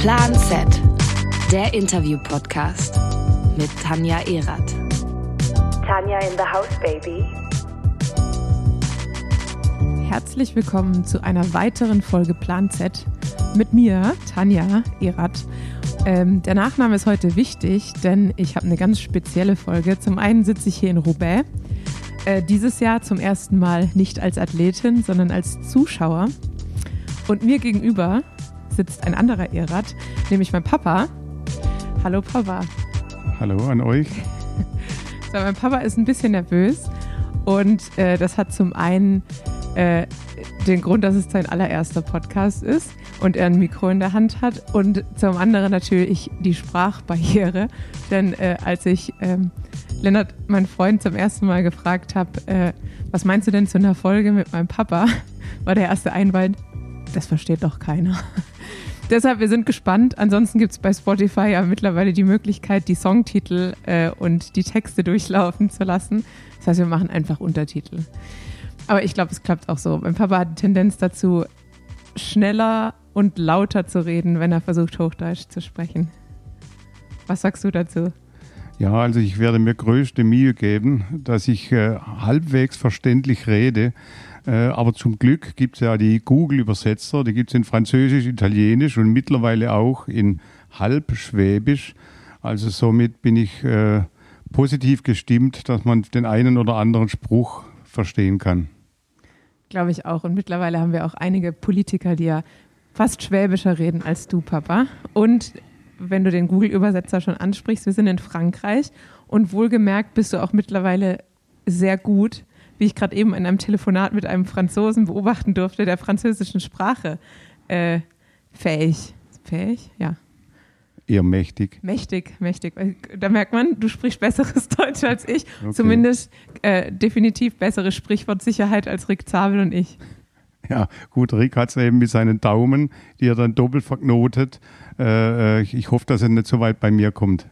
Plan Z, der Interview-Podcast mit Tanja Erath. Tanja in the house, baby. Herzlich willkommen zu einer weiteren Folge Plan Z mit mir, Tanja Erath. Ähm, der Nachname ist heute wichtig, denn ich habe eine ganz spezielle Folge. Zum einen sitze ich hier in Roubaix, äh, dieses Jahr zum ersten Mal nicht als Athletin, sondern als Zuschauer. Und mir gegenüber sitzt ein anderer Erath, nämlich mein Papa. Hallo Papa. Hallo an euch. So, mein Papa ist ein bisschen nervös und äh, das hat zum einen äh, den Grund, dass es sein allererster Podcast ist und er ein Mikro in der Hand hat und zum anderen natürlich die Sprachbarriere, denn äh, als ich ähm, Lennart, mein Freund, zum ersten Mal gefragt habe, äh, was meinst du denn zu einer Folge mit meinem Papa, war der erste Einwand, das versteht doch keiner. Deshalb, wir sind gespannt. Ansonsten gibt es bei Spotify ja mittlerweile die Möglichkeit, die Songtitel äh, und die Texte durchlaufen zu lassen. Das heißt, wir machen einfach Untertitel. Aber ich glaube, es klappt auch so. Mein Papa hat die Tendenz dazu, schneller und lauter zu reden, wenn er versucht, Hochdeutsch zu sprechen. Was sagst du dazu? Ja, also ich werde mir größte Mühe geben, dass ich äh, halbwegs verständlich rede. Äh, aber zum Glück gibt es ja die Google-Übersetzer, die gibt es in Französisch, Italienisch und mittlerweile auch in Halbschwäbisch. Also somit bin ich äh, positiv gestimmt, dass man den einen oder anderen Spruch verstehen kann. Glaube ich auch. Und mittlerweile haben wir auch einige Politiker, die ja fast schwäbischer reden als du, Papa. Und wenn du den Google-Übersetzer schon ansprichst, wir sind in Frankreich und wohlgemerkt bist du auch mittlerweile sehr gut wie ich gerade eben in einem Telefonat mit einem Franzosen beobachten durfte, der französischen Sprache äh, fähig. Fähig? Ja. Eher mächtig. Mächtig, mächtig. Da merkt man, du sprichst besseres Deutsch als ich. Okay. Zumindest äh, definitiv bessere Sprichwortsicherheit als Rick Zabel und ich. Ja, gut, Rick hat es eben mit seinen Daumen, die er dann doppelt verknotet. Äh, äh ich hoffe, dass er nicht so weit bei mir kommt.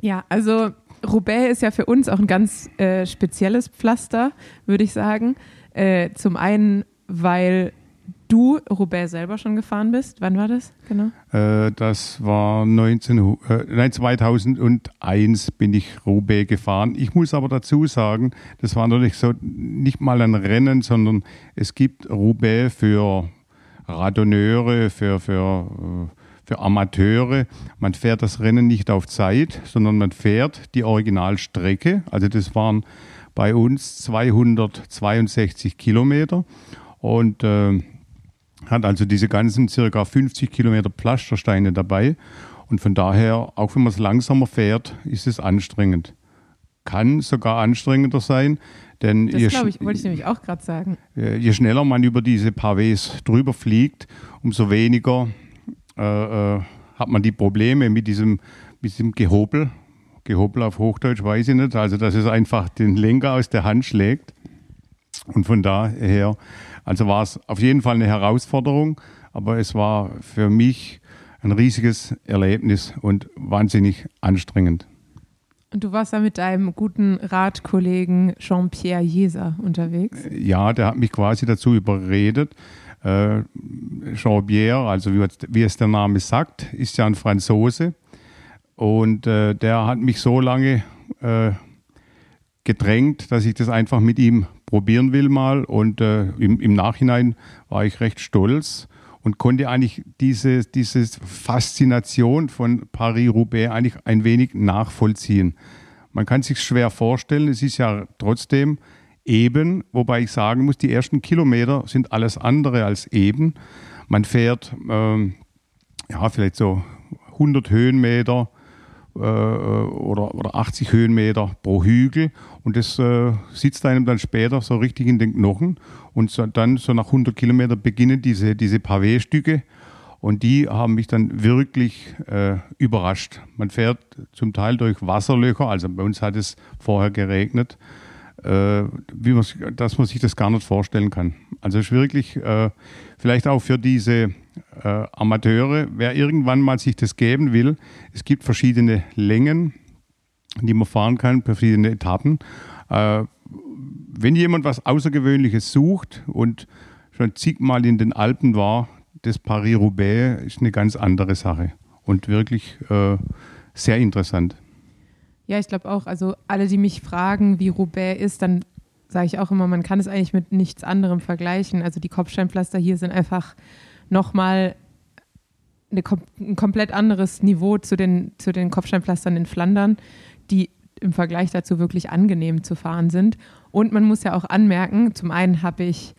Ja, also Roubaix ist ja für uns auch ein ganz äh, spezielles Pflaster, würde ich sagen. Äh, zum einen, weil du Roubaix selber schon gefahren bist. Wann war das genau? Äh, das war 19, äh, nein, 2001 bin ich Roubaix gefahren. Ich muss aber dazu sagen, das war nicht so nicht mal ein Rennen, sondern es gibt Roubaix für Radonneure, für, für äh, für Amateure. Man fährt das Rennen nicht auf Zeit, sondern man fährt die Originalstrecke. Also das waren bei uns 262 Kilometer und äh, hat also diese ganzen circa 50 Kilometer Pflastersteine dabei. Und von daher, auch wenn man es langsamer fährt, ist es anstrengend. Kann sogar anstrengender sein, denn das glaube ich, wollte ich nämlich auch gerade sagen. Je schneller man über diese Pavés drüber fliegt, umso weniger äh, äh, hat man die Probleme mit diesem, mit diesem Gehobel. Gehobel auf Hochdeutsch weiß ich nicht. Also, dass es einfach den Lenker aus der Hand schlägt. Und von daher, also war es auf jeden Fall eine Herausforderung, aber es war für mich ein riesiges Erlebnis und wahnsinnig anstrengend. Und du warst da mit deinem guten Radkollegen Jean-Pierre Jeser unterwegs? Ja, der hat mich quasi dazu überredet, äh, Jean Bière, also wie, wie, es der Name sagt, ist ja ein Franzose. Und äh, der hat mich so lange äh, gedrängt, dass ich das einfach mit ihm probieren will mal. Und äh, im, im, Nachhinein war ich recht stolz und konnte eigentlich diese, diese Faszination von Paris-Roubaix eigentlich ein wenig nachvollziehen. Man kann sich schwer vorstellen, es ist ja trotzdem eben, wobei ich sagen muss, die ersten Kilometer sind alles andere als eben. Man fährt ähm, ja vielleicht so 100 Höhenmeter äh, oder, oder 80 Höhenmeter pro Hügel. Und das äh, sitzt einem dann später so richtig in den Knochen. Und so, dann so nach 100 Kilometern beginnen diese, diese Pavé-Stücke. Und die haben mich dann wirklich äh, überrascht. Man fährt zum Teil durch Wasserlöcher, also bei uns hat es vorher geregnet wie man, dass man sich das gar nicht vorstellen kann. Also es ist wirklich äh, vielleicht auch für diese äh, Amateure, wer irgendwann mal sich das geben will, es gibt verschiedene Längen, die man fahren kann, verschiedene Etappen. Äh, wenn jemand was Außergewöhnliches sucht und schon zigmal in den Alpen war, das Paris-Roubaix ist eine ganz andere Sache und wirklich äh, sehr interessant. Ja, ich glaube auch. Also alle, die mich fragen, wie Roubaix ist, dann sage ich auch immer, man kann es eigentlich mit nichts anderem vergleichen. Also die Kopfsteinpflaster hier sind einfach nochmal ein komplett anderes Niveau zu den, zu den Kopfsteinpflastern in Flandern, die im Vergleich dazu wirklich angenehm zu fahren sind. Und man muss ja auch anmerken, zum einen habe ich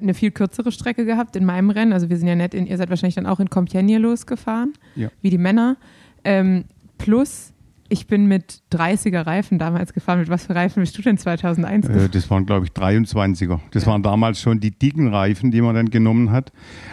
eine viel kürzere Strecke gehabt in meinem Rennen. Also wir sind ja nett, in, ihr seid wahrscheinlich dann auch in Compiègne losgefahren, ja. wie die Männer. Ähm, plus ich bin mit 30er Reifen damals gefahren. Mit was für Reifen bist du denn 2001 gefahren? Äh, das waren, glaube ich, 23er. Das ja. waren damals schon die dicken Reifen, die man dann genommen hat.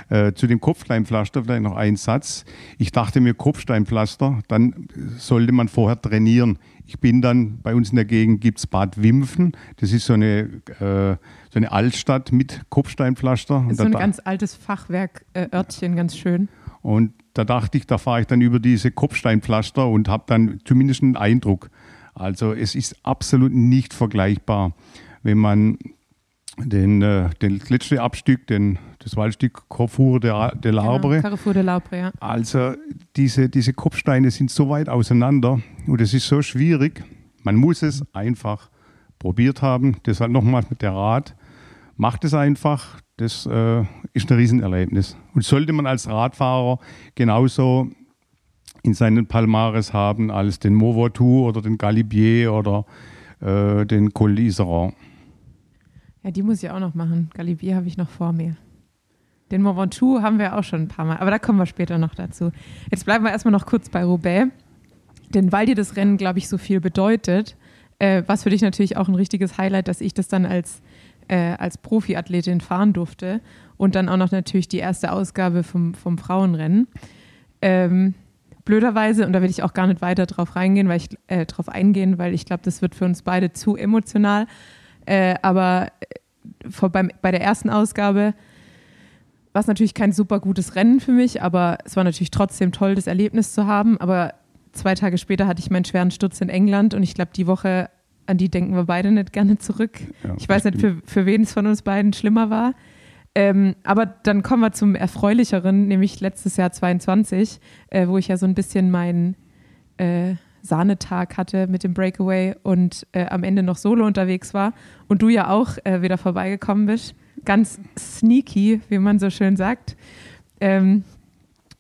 Äh, zu dem Kopfsteinpflaster vielleicht noch ein Satz. Ich dachte mir, Kopfsteinpflaster, dann sollte man vorher trainieren. Ich bin dann, bei uns in der Gegend gibt es Bad Wimpfen. Das ist so eine, äh, so eine Altstadt mit Kopfsteinpflaster. Das ist so ein ganz altes Fachwerk-Örtchen, ganz schön. Und da dachte ich, da fahre ich dann über diese Kopfsteinpflaster und habe dann zumindest einen Eindruck. Also es ist absolut nicht vergleichbar, wenn man den, äh, den letzten Abstück, den, das Waldstück Carrefour de, de l'Arbre. Genau, Carrefour de l'Arbre, ja. Also diese, diese Kopfsteine sind so weit auseinander und es ist so schwierig. Man muss es einfach probiert haben. Deshalb nochmal mit der Rat. Macht es einfach. Das äh, ist ein Riesenerlebnis. Und sollte man als Radfahrer genauso in seinen Palmares haben als den Mauvatou oder den Galibier oder äh, den Col d'Iseran. Ja, die muss ich auch noch machen. Galibier habe ich noch vor mir. Den Mont haben wir auch schon ein paar Mal, aber da kommen wir später noch dazu. Jetzt bleiben wir erstmal noch kurz bei Roubaix. Denn weil dir das Rennen, glaube ich, so viel bedeutet, äh, was für dich natürlich auch ein richtiges Highlight, dass ich das dann als äh, als Profiathletin fahren durfte und dann auch noch natürlich die erste Ausgabe vom, vom Frauenrennen. Ähm, blöderweise, und da will ich auch gar nicht weiter drauf reingehen, weil ich äh, drauf eingehen, weil ich glaube, das wird für uns beide zu emotional. Äh, aber äh, vor, beim, bei der ersten Ausgabe war es natürlich kein super gutes Rennen für mich, aber es war natürlich trotzdem toll, das Erlebnis zu haben. Aber zwei Tage später hatte ich meinen schweren Sturz in England und ich glaube, die Woche an die denken wir beide nicht gerne zurück. Ja, ich weiß nicht, für, für wen es von uns beiden schlimmer war. Ähm, aber dann kommen wir zum Erfreulicheren, nämlich letztes Jahr 22, äh, wo ich ja so ein bisschen meinen äh, Sahnetag hatte mit dem Breakaway und äh, am Ende noch solo unterwegs war und du ja auch äh, wieder vorbeigekommen bist. Ganz sneaky, wie man so schön sagt. Ähm,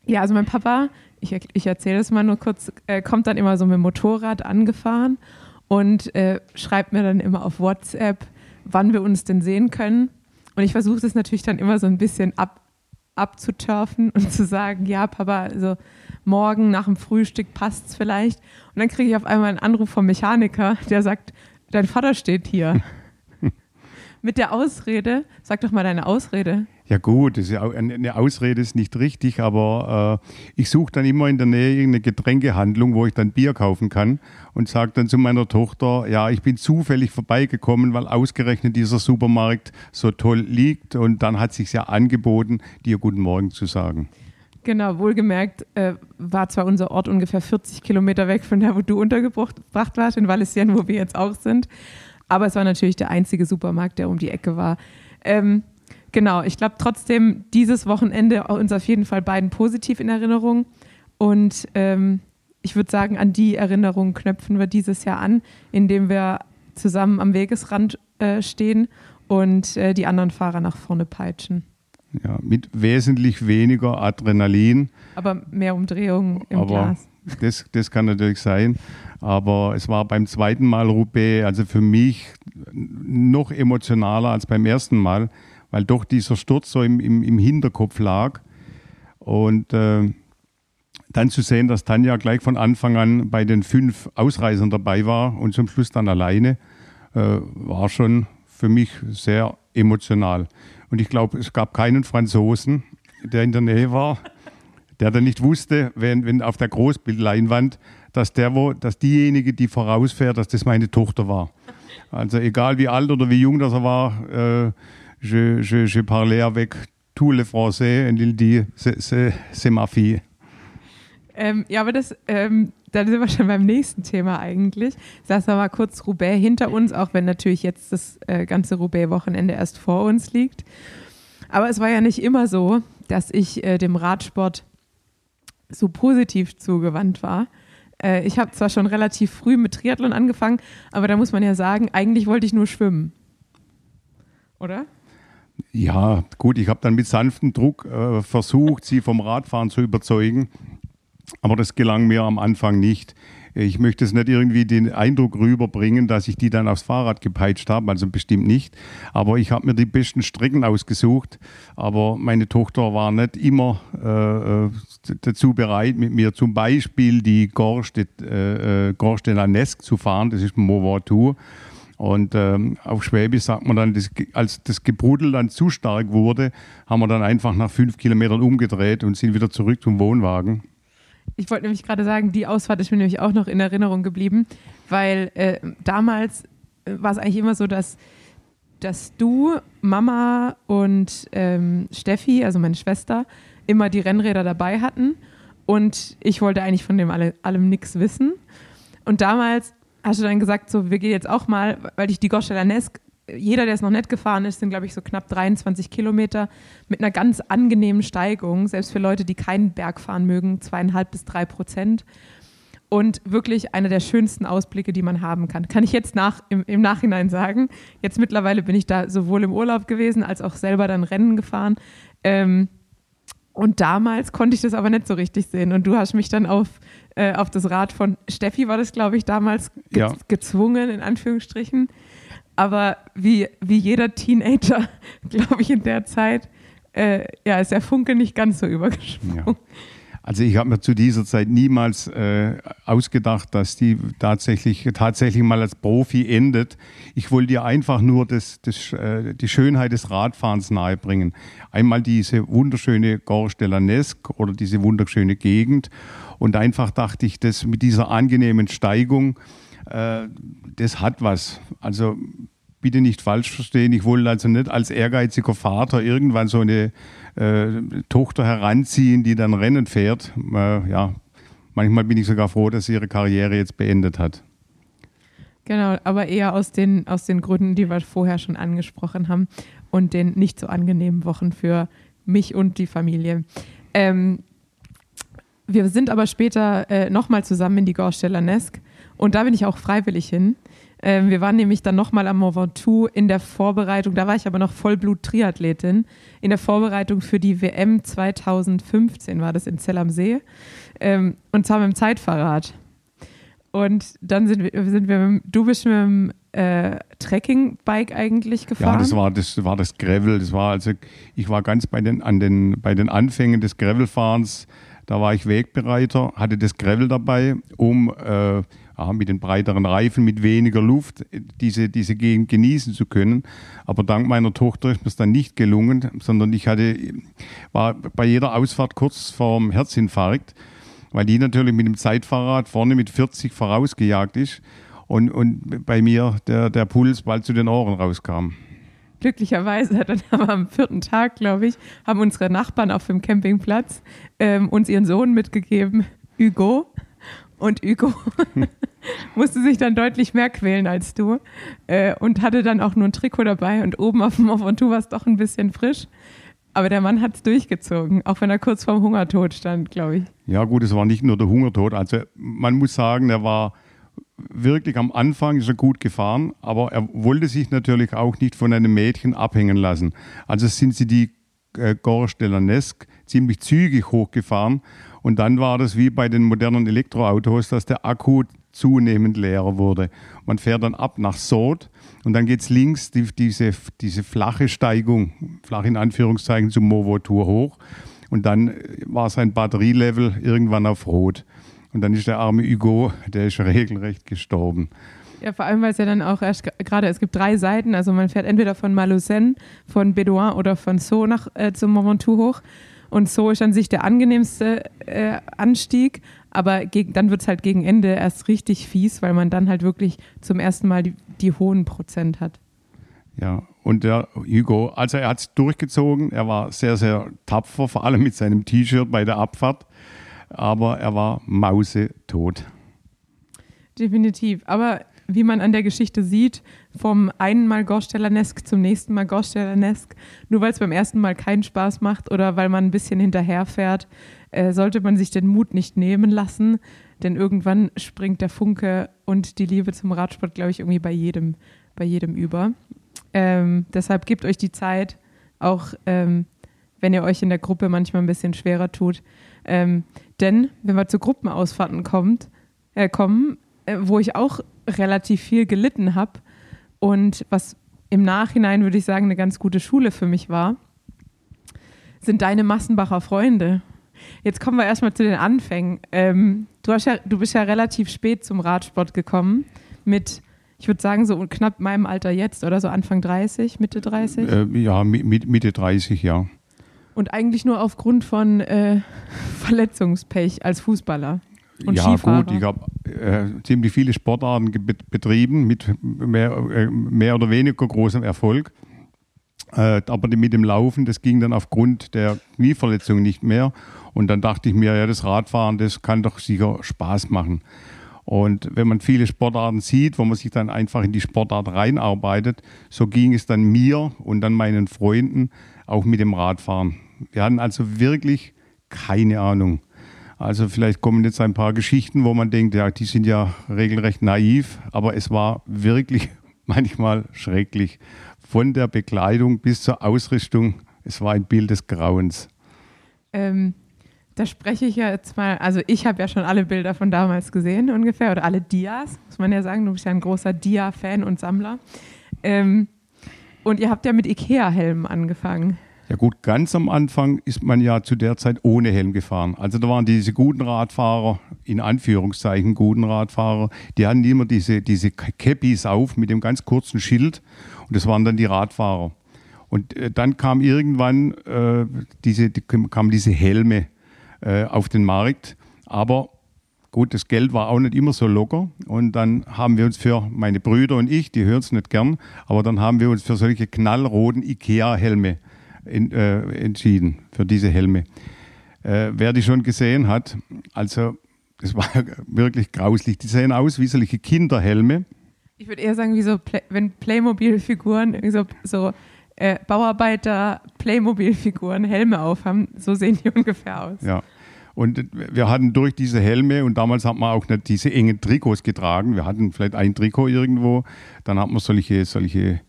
ja, also mein Papa, ich, ich erzähle es mal nur kurz, äh, kommt dann immer so mit dem Motorrad angefahren und äh, schreibt mir dann immer auf WhatsApp, wann wir uns denn sehen können. Und ich versuche das natürlich dann immer so ein bisschen ab, abzuturfen und zu sagen, ja, Papa, also morgen nach dem Frühstück passt es vielleicht. Und dann kriege ich auf einmal einen Anruf vom Mechaniker, der sagt, dein Vater steht hier. Mit der Ausrede, sag doch mal deine Ausrede. Ja gut, eine Ausrede ist nicht richtig, aber äh, ich suche dann immer in der Nähe irgendeine Getränkehandlung, wo ich dann Bier kaufen kann und sage dann zu meiner Tochter, ja, ich bin zufällig vorbeigekommen, weil ausgerechnet dieser Supermarkt so toll liegt und dann hat sich ja angeboten, dir guten Morgen zu sagen. Genau, wohlgemerkt äh, war zwar unser Ort ungefähr 40 Kilometer weg von da, wo du untergebracht warst, in Valenciennes, wo wir jetzt auch sind, aber es war natürlich der einzige Supermarkt, der um die Ecke war. Ähm, genau, ich glaube trotzdem, dieses Wochenende uns auf jeden Fall beiden positiv in Erinnerung. Und ähm, ich würde sagen, an die Erinnerungen knöpfen wir dieses Jahr an, indem wir zusammen am Wegesrand äh, stehen und äh, die anderen Fahrer nach vorne peitschen. Ja, mit wesentlich weniger Adrenalin. Aber mehr Umdrehungen im Aber Glas. Das, das kann natürlich sein. Aber es war beim zweiten Mal Roubaix, also für mich noch emotionaler als beim ersten Mal, weil doch dieser Sturz so im, im, im Hinterkopf lag. Und äh, dann zu sehen, dass Tanja gleich von Anfang an bei den fünf Ausreisern dabei war und zum Schluss dann alleine, äh, war schon für mich sehr emotional. Und ich glaube, es gab keinen Franzosen, der in der Nähe war, der dann nicht wusste, wenn, wenn auf der Großbildleinwand, dass, der, wo, dass diejenige, die vorausfährt, dass das meine Tochter war. Also egal wie alt oder wie jung das er war, äh, je, je, je parlais avec tous les Français und il dit, c'est ma fille. Ähm, ja, aber das, ähm, da sind wir schon beim nächsten Thema eigentlich. Lassen wir mal kurz Roubaix hinter uns, auch wenn natürlich jetzt das äh, ganze Roubaix-Wochenende erst vor uns liegt. Aber es war ja nicht immer so, dass ich äh, dem Radsport so positiv zugewandt war. Äh, ich habe zwar schon relativ früh mit Triathlon angefangen, aber da muss man ja sagen, eigentlich wollte ich nur schwimmen. Oder? Ja, gut, ich habe dann mit sanftem Druck äh, versucht, sie vom Radfahren zu überzeugen, aber das gelang mir am Anfang nicht. Ich möchte es nicht irgendwie den Eindruck rüberbringen, dass ich die dann aufs Fahrrad gepeitscht habe, also bestimmt nicht. Aber ich habe mir die besten Strecken ausgesucht. Aber meine Tochter war nicht immer äh, äh dazu bereit, mit mir zum Beispiel die Gorste, äh, äh Gorste Lanesque zu fahren. Das ist ein Mont Ventoux. Und ähm, auf Schwäbisch sagt man dann, das, als das Gebrudel dann zu stark wurde, haben wir dann einfach nach fünf Kilometern umgedreht und sind wieder zurück zum Wohnwagen. Ich wollte nämlich gerade sagen, die Ausfahrt ist mir nämlich auch noch in Erinnerung geblieben, weil äh, damals äh, war es eigentlich immer so, dass, dass du, Mama und ähm, Steffi, also meine Schwester, immer die Rennräder dabei hatten und ich wollte eigentlich von dem alle, allem nichts wissen. Und damals hast du dann gesagt, so, wir gehen jetzt auch mal, weil ich die Goschela Nesk jeder, der es noch nicht gefahren ist, sind, glaube ich, so knapp 23 Kilometer mit einer ganz angenehmen Steigung, selbst für Leute, die keinen Berg fahren mögen, zweieinhalb bis drei Prozent. Und wirklich einer der schönsten Ausblicke, die man haben kann. Kann ich jetzt nach, im, im Nachhinein sagen. Jetzt mittlerweile bin ich da sowohl im Urlaub gewesen, als auch selber dann Rennen gefahren. Ähm, und damals konnte ich das aber nicht so richtig sehen. Und du hast mich dann auf, äh, auf das Rad von Steffi, war das, glaube ich, damals ge ja. gezwungen, in Anführungsstrichen. Aber wie, wie jeder Teenager, glaube ich, in der Zeit, äh, ja, ist der Funke nicht ganz so übergesprungen. Ja. Also ich habe mir zu dieser Zeit niemals äh, ausgedacht, dass die tatsächlich, tatsächlich mal als Profi endet. Ich wollte dir einfach nur das, das, äh, die Schönheit des Radfahrens nahebringen. Einmal diese wunderschöne Gorge de la Nesque oder diese wunderschöne Gegend. Und einfach dachte ich, dass mit dieser angenehmen Steigung, äh, das hat was. Also bitte nicht falsch verstehen. Ich wollte also nicht als ehrgeiziger Vater irgendwann so eine äh, Tochter heranziehen, die dann Rennen fährt. Äh, ja, manchmal bin ich sogar froh, dass sie ihre Karriere jetzt beendet hat. Genau, aber eher aus den, aus den Gründen, die wir vorher schon angesprochen haben und den nicht so angenehmen Wochen für mich und die Familie. Ähm, wir sind aber später äh, nochmal zusammen in die Gorsteller Nesk und da bin ich auch freiwillig hin. Ähm, wir waren nämlich dann nochmal am Mont Ventoux in der Vorbereitung, da war ich aber noch Vollblut-Triathletin, in der Vorbereitung für die WM 2015 war das in Zell am See. Ähm, und zwar mit dem Zeitfahrrad. Und dann sind wir, sind wir mit, du bist mit dem äh, Trekkingbike eigentlich gefahren? Ja, das war das, war das Gravel. Das war also, ich war ganz bei den, an den, bei den Anfängen des Gravelfahrens. Da war ich Wegbereiter, hatte das Gravel dabei, um äh, ja, mit den breiteren Reifen, mit weniger Luft diese, diese Gegend genießen zu können. Aber dank meiner Tochter ist mir es dann nicht gelungen, sondern ich hatte, war bei jeder Ausfahrt kurz vorm Herzinfarkt, weil die natürlich mit dem Zeitfahrrad vorne mit 40 vorausgejagt ist und, und bei mir der, der Puls bald zu den Ohren rauskam. Glücklicherweise, dann haben wir am vierten Tag, glaube ich, haben unsere Nachbarn auf dem Campingplatz ähm, uns ihren Sohn mitgegeben, Hugo. Und Hugo musste sich dann deutlich mehr quälen als du äh, und hatte dann auch nur ein Trikot dabei und oben auf dem Mont Ventoux war es doch ein bisschen frisch. Aber der Mann hat es durchgezogen, auch wenn er kurz vorm Hungertod stand, glaube ich. Ja gut, es war nicht nur der Hungertod. Also man muss sagen, er war wirklich am Anfang ist er gut gefahren, aber er wollte sich natürlich auch nicht von einem Mädchen abhängen lassen. Also sind sie die äh, Gorge de la Nesque ziemlich zügig hochgefahren und dann war das wie bei den modernen Elektroautos, dass der Akku zunehmend leerer wurde. Man fährt dann ab nach Sod und dann geht es links die, diese, diese flache Steigung, flach in Anführungszeichen, zum Movo-Tour hoch. Und dann war sein Batterielevel irgendwann auf Rot. Und dann ist der arme Hugo, der ist regelrecht gestorben. Ja, vor allem, weil es ja dann auch erst gerade, es gibt drei Seiten, also man fährt entweder von Malocène, von Bédouin oder von Sceaux nach, äh, zum Mont Ventoux hoch. Und so ist an sich der angenehmste äh, Anstieg, aber gegen, dann wird es halt gegen Ende erst richtig fies, weil man dann halt wirklich zum ersten Mal die, die hohen Prozent hat. Ja, und der Hugo, also er hat es durchgezogen, er war sehr, sehr tapfer, vor allem mit seinem T-Shirt bei der Abfahrt, aber er war mausetot. Definitiv, aber wie man an der Geschichte sieht, vom einen Mal Gorsteller-Nesk zum nächsten Mal Gorsteller-Nesk. Nur weil es beim ersten Mal keinen Spaß macht oder weil man ein bisschen hinterherfährt, äh, sollte man sich den Mut nicht nehmen lassen. Denn irgendwann springt der Funke und die Liebe zum Radsport, glaube ich, irgendwie bei jedem, bei jedem über. Ähm, deshalb gebt euch die Zeit, auch ähm, wenn ihr euch in der Gruppe manchmal ein bisschen schwerer tut. Ähm, denn wenn wir zu Gruppenausfahrten kommt, äh, kommen, wo ich auch relativ viel gelitten habe und was im Nachhinein, würde ich sagen, eine ganz gute Schule für mich war, sind deine Massenbacher Freunde. Jetzt kommen wir erstmal zu den Anfängen. Ähm, du, ja, du bist ja relativ spät zum Radsport gekommen mit ich würde sagen, so knapp meinem Alter jetzt oder so Anfang 30, Mitte 30? Äh, ja, Mitte 30, ja. Und eigentlich nur aufgrund von äh, Verletzungspech als Fußballer. Und ja, Skifahrer. gut, ich habe äh, ziemlich viele Sportarten betrieben mit mehr, äh, mehr oder weniger großem Erfolg. Äh, aber mit dem Laufen, das ging dann aufgrund der Knieverletzung nicht mehr. Und dann dachte ich mir, ja, das Radfahren, das kann doch sicher Spaß machen. Und wenn man viele Sportarten sieht, wo man sich dann einfach in die Sportart reinarbeitet, so ging es dann mir und dann meinen Freunden auch mit dem Radfahren. Wir hatten also wirklich keine Ahnung. Also vielleicht kommen jetzt ein paar Geschichten, wo man denkt, ja, die sind ja regelrecht naiv, aber es war wirklich manchmal schrecklich. Von der Bekleidung bis zur Ausrüstung, es war ein Bild des Grauens. Ähm, da spreche ich ja jetzt mal, also ich habe ja schon alle Bilder von damals gesehen ungefähr oder alle Dias, muss man ja sagen, du bist ja ein großer Dia-Fan und Sammler. Ähm, und ihr habt ja mit Ikea-Helmen angefangen. Ja gut, ganz am Anfang ist man ja zu der Zeit ohne Helm gefahren. Also da waren diese guten Radfahrer, in Anführungszeichen guten Radfahrer, die hatten immer diese, diese Cappies auf mit dem ganz kurzen Schild und das waren dann die Radfahrer. Und äh, dann kam irgendwann äh, diese, die, kamen diese Helme äh, auf den Markt. Aber gut, das Geld war auch nicht immer so locker. Und dann haben wir uns für meine Brüder und ich, die hören es nicht gern, aber dann haben wir uns für solche knallroten IKEA-Helme in, äh, entschieden, für diese Helme. Äh, wer die schon gesehen hat, also das war wirklich grauslich. Die sehen aus wie solche Kinderhelme. Ich würde eher sagen, wie so, Play wenn Playmobil-Figuren so, so äh, Bauarbeiter Playmobil-Figuren Helme aufhaben. So sehen die ungefähr aus. Ja. Und wir hatten durch diese Helme und damals hat man auch nicht diese engen Trikots getragen. Wir hatten vielleicht ein Trikot irgendwo, dann hat man solche, solche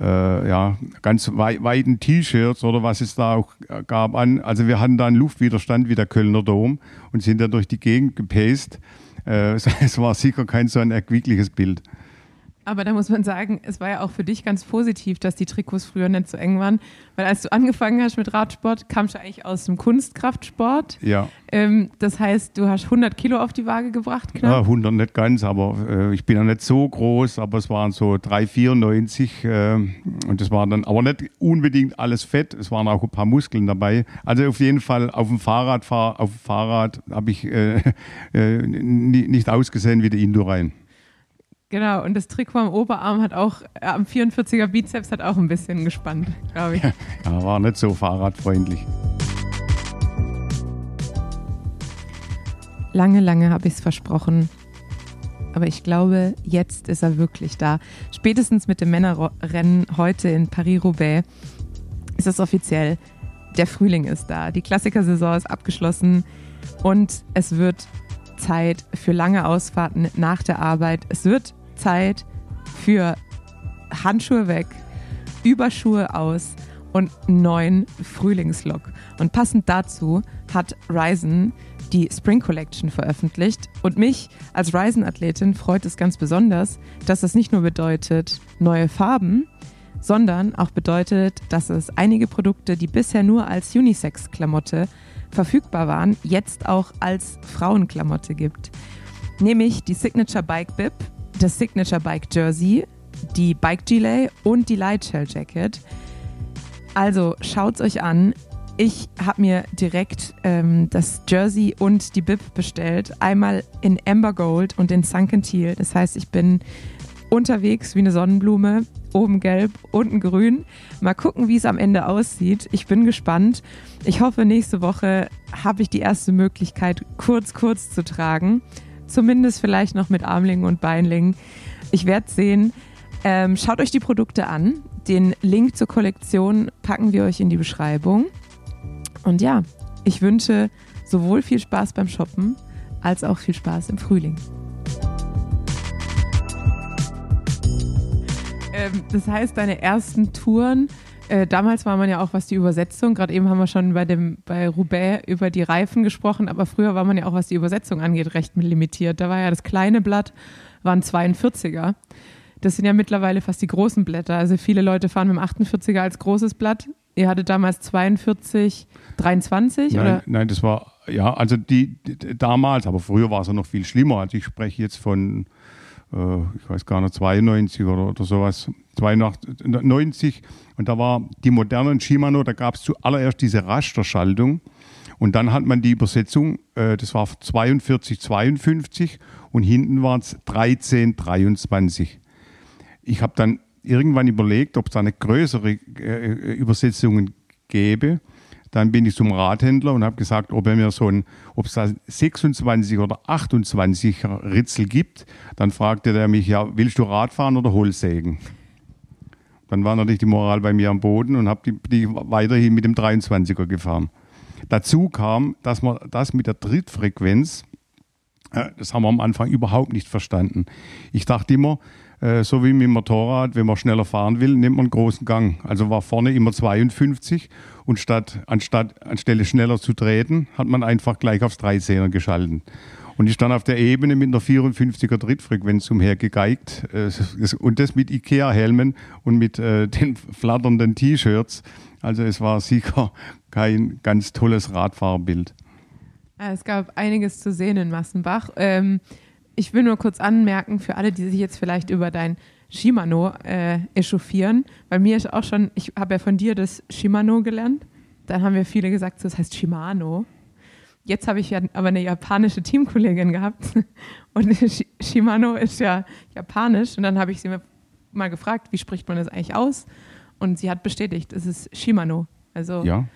äh, ja, ganz wei weiten T-Shirts oder was es da auch gab an. Also wir hatten da einen Luftwiderstand wie der Kölner Dom und sind da durch die Gegend gepaced. Äh, es war sicher kein so ein erquickliches Bild. Aber da muss man sagen, es war ja auch für dich ganz positiv, dass die Trikots früher nicht so eng waren. Weil als du angefangen hast mit Radsport, kamst du eigentlich aus dem Kunstkraftsport. Ja. Ähm, das heißt, du hast 100 Kilo auf die Waage gebracht, knapp? Ja, 100 nicht ganz, aber äh, ich bin ja nicht so groß, aber es waren so 3,94 äh, und das war dann aber nicht unbedingt alles Fett, es waren auch ein paar Muskeln dabei. Also auf jeden Fall auf dem Fahrrad, auf dem Fahrrad habe ich äh, äh nicht ausgesehen wie der Indorein. Genau, und das Trikot am Oberarm hat auch, äh, am 44er Bizeps hat auch ein bisschen gespannt, glaube ich. Ja, war nicht so fahrradfreundlich. Lange, lange habe ich es versprochen. Aber ich glaube, jetzt ist er wirklich da. Spätestens mit dem Männerrennen heute in Paris-Roubaix ist es offiziell. Der Frühling ist da. Die Klassikersaison ist abgeschlossen und es wird Zeit für lange Ausfahrten nach der Arbeit. Es wird Zeit für Handschuhe weg, Überschuhe aus und neuen Frühlingslook. Und passend dazu hat Ryzen die Spring Collection veröffentlicht. Und mich als Ryzen-Athletin freut es ganz besonders, dass das nicht nur bedeutet neue Farben, sondern auch bedeutet, dass es einige Produkte, die bisher nur als Unisex-Klamotte verfügbar waren, jetzt auch als Frauenklamotte gibt. Nämlich die Signature Bike Bib, das Signature Bike Jersey, die Bike Gilet und die Lightshell Jacket. Also schaut's euch an. Ich habe mir direkt ähm, das Jersey und die Bib bestellt. Einmal in Amber Gold und in Sunken Teal. Das heißt, ich bin unterwegs wie eine Sonnenblume. Oben gelb, unten grün. Mal gucken, wie es am Ende aussieht. Ich bin gespannt. Ich hoffe, nächste Woche habe ich die erste Möglichkeit, kurz, kurz zu tragen. Zumindest vielleicht noch mit Armlingen und Beinlingen. Ich werde sehen. Ähm, schaut euch die Produkte an. Den Link zur Kollektion packen wir euch in die Beschreibung. Und ja, ich wünsche sowohl viel Spaß beim Shoppen als auch viel Spaß im Frühling. Ähm, das heißt, deine ersten Touren, äh, damals war man ja auch, was die Übersetzung, gerade eben haben wir schon bei, dem, bei Roubaix über die Reifen gesprochen, aber früher war man ja auch, was die Übersetzung angeht, recht limitiert. Da war ja das kleine Blatt, waren 42er. Das sind ja mittlerweile fast die großen Blätter. Also viele Leute fahren mit dem 48er als großes Blatt. Ihr hattet damals 42, 23 nein, oder? Nein, das war, ja, also die, die damals, aber früher war es ja noch viel schlimmer. Also ich spreche jetzt von, ich weiß gar nicht, 92 oder, oder sowas, 92. Und da war die modernen Shimano, da gab es zuallererst diese Rasterschaltung. Und dann hat man die Übersetzung, äh, das war 42, 52 und hinten waren es 13, 23 ich habe dann irgendwann überlegt, ob es da eine größere äh, Übersetzungen gäbe. Dann bin ich zum Radhändler und habe gesagt, ob er mir so ein, ob es da 26 oder 28 Ritzel gibt. Dann fragte der mich, ja, willst du Radfahren oder Holzsägen? Dann war natürlich die Moral bei mir am Boden und habe die, die weiterhin mit dem 23er gefahren. Dazu kam, dass man das mit der Trittfrequenz, äh, das haben wir am Anfang überhaupt nicht verstanden. Ich dachte immer, äh, so wie mit dem Motorrad, wenn man schneller fahren will, nimmt man einen großen Gang. Also war vorne immer 52 und statt, anstatt, anstelle schneller zu treten, hat man einfach gleich aufs 13er geschalten. Und ich stand auf der Ebene mit einer 54er Trittfrequenz umhergegeigt äh, und das mit Ikea-Helmen und mit äh, den flatternden T-Shirts. Also es war sicher kein ganz tolles Radfahrbild. Es gab einiges zu sehen in Massenbach. Ähm, ich will nur kurz anmerken, für alle, die sich jetzt vielleicht über dein Shimano äh, echauffieren, weil mir ist auch schon, ich habe ja von dir das Shimano gelernt. Dann haben wir viele gesagt, das heißt Shimano. Jetzt habe ich ja aber eine japanische Teamkollegin gehabt und Shimano ist ja japanisch und dann habe ich sie mal gefragt, wie spricht man das eigentlich aus? Und sie hat bestätigt, es ist Shimano. Also ja.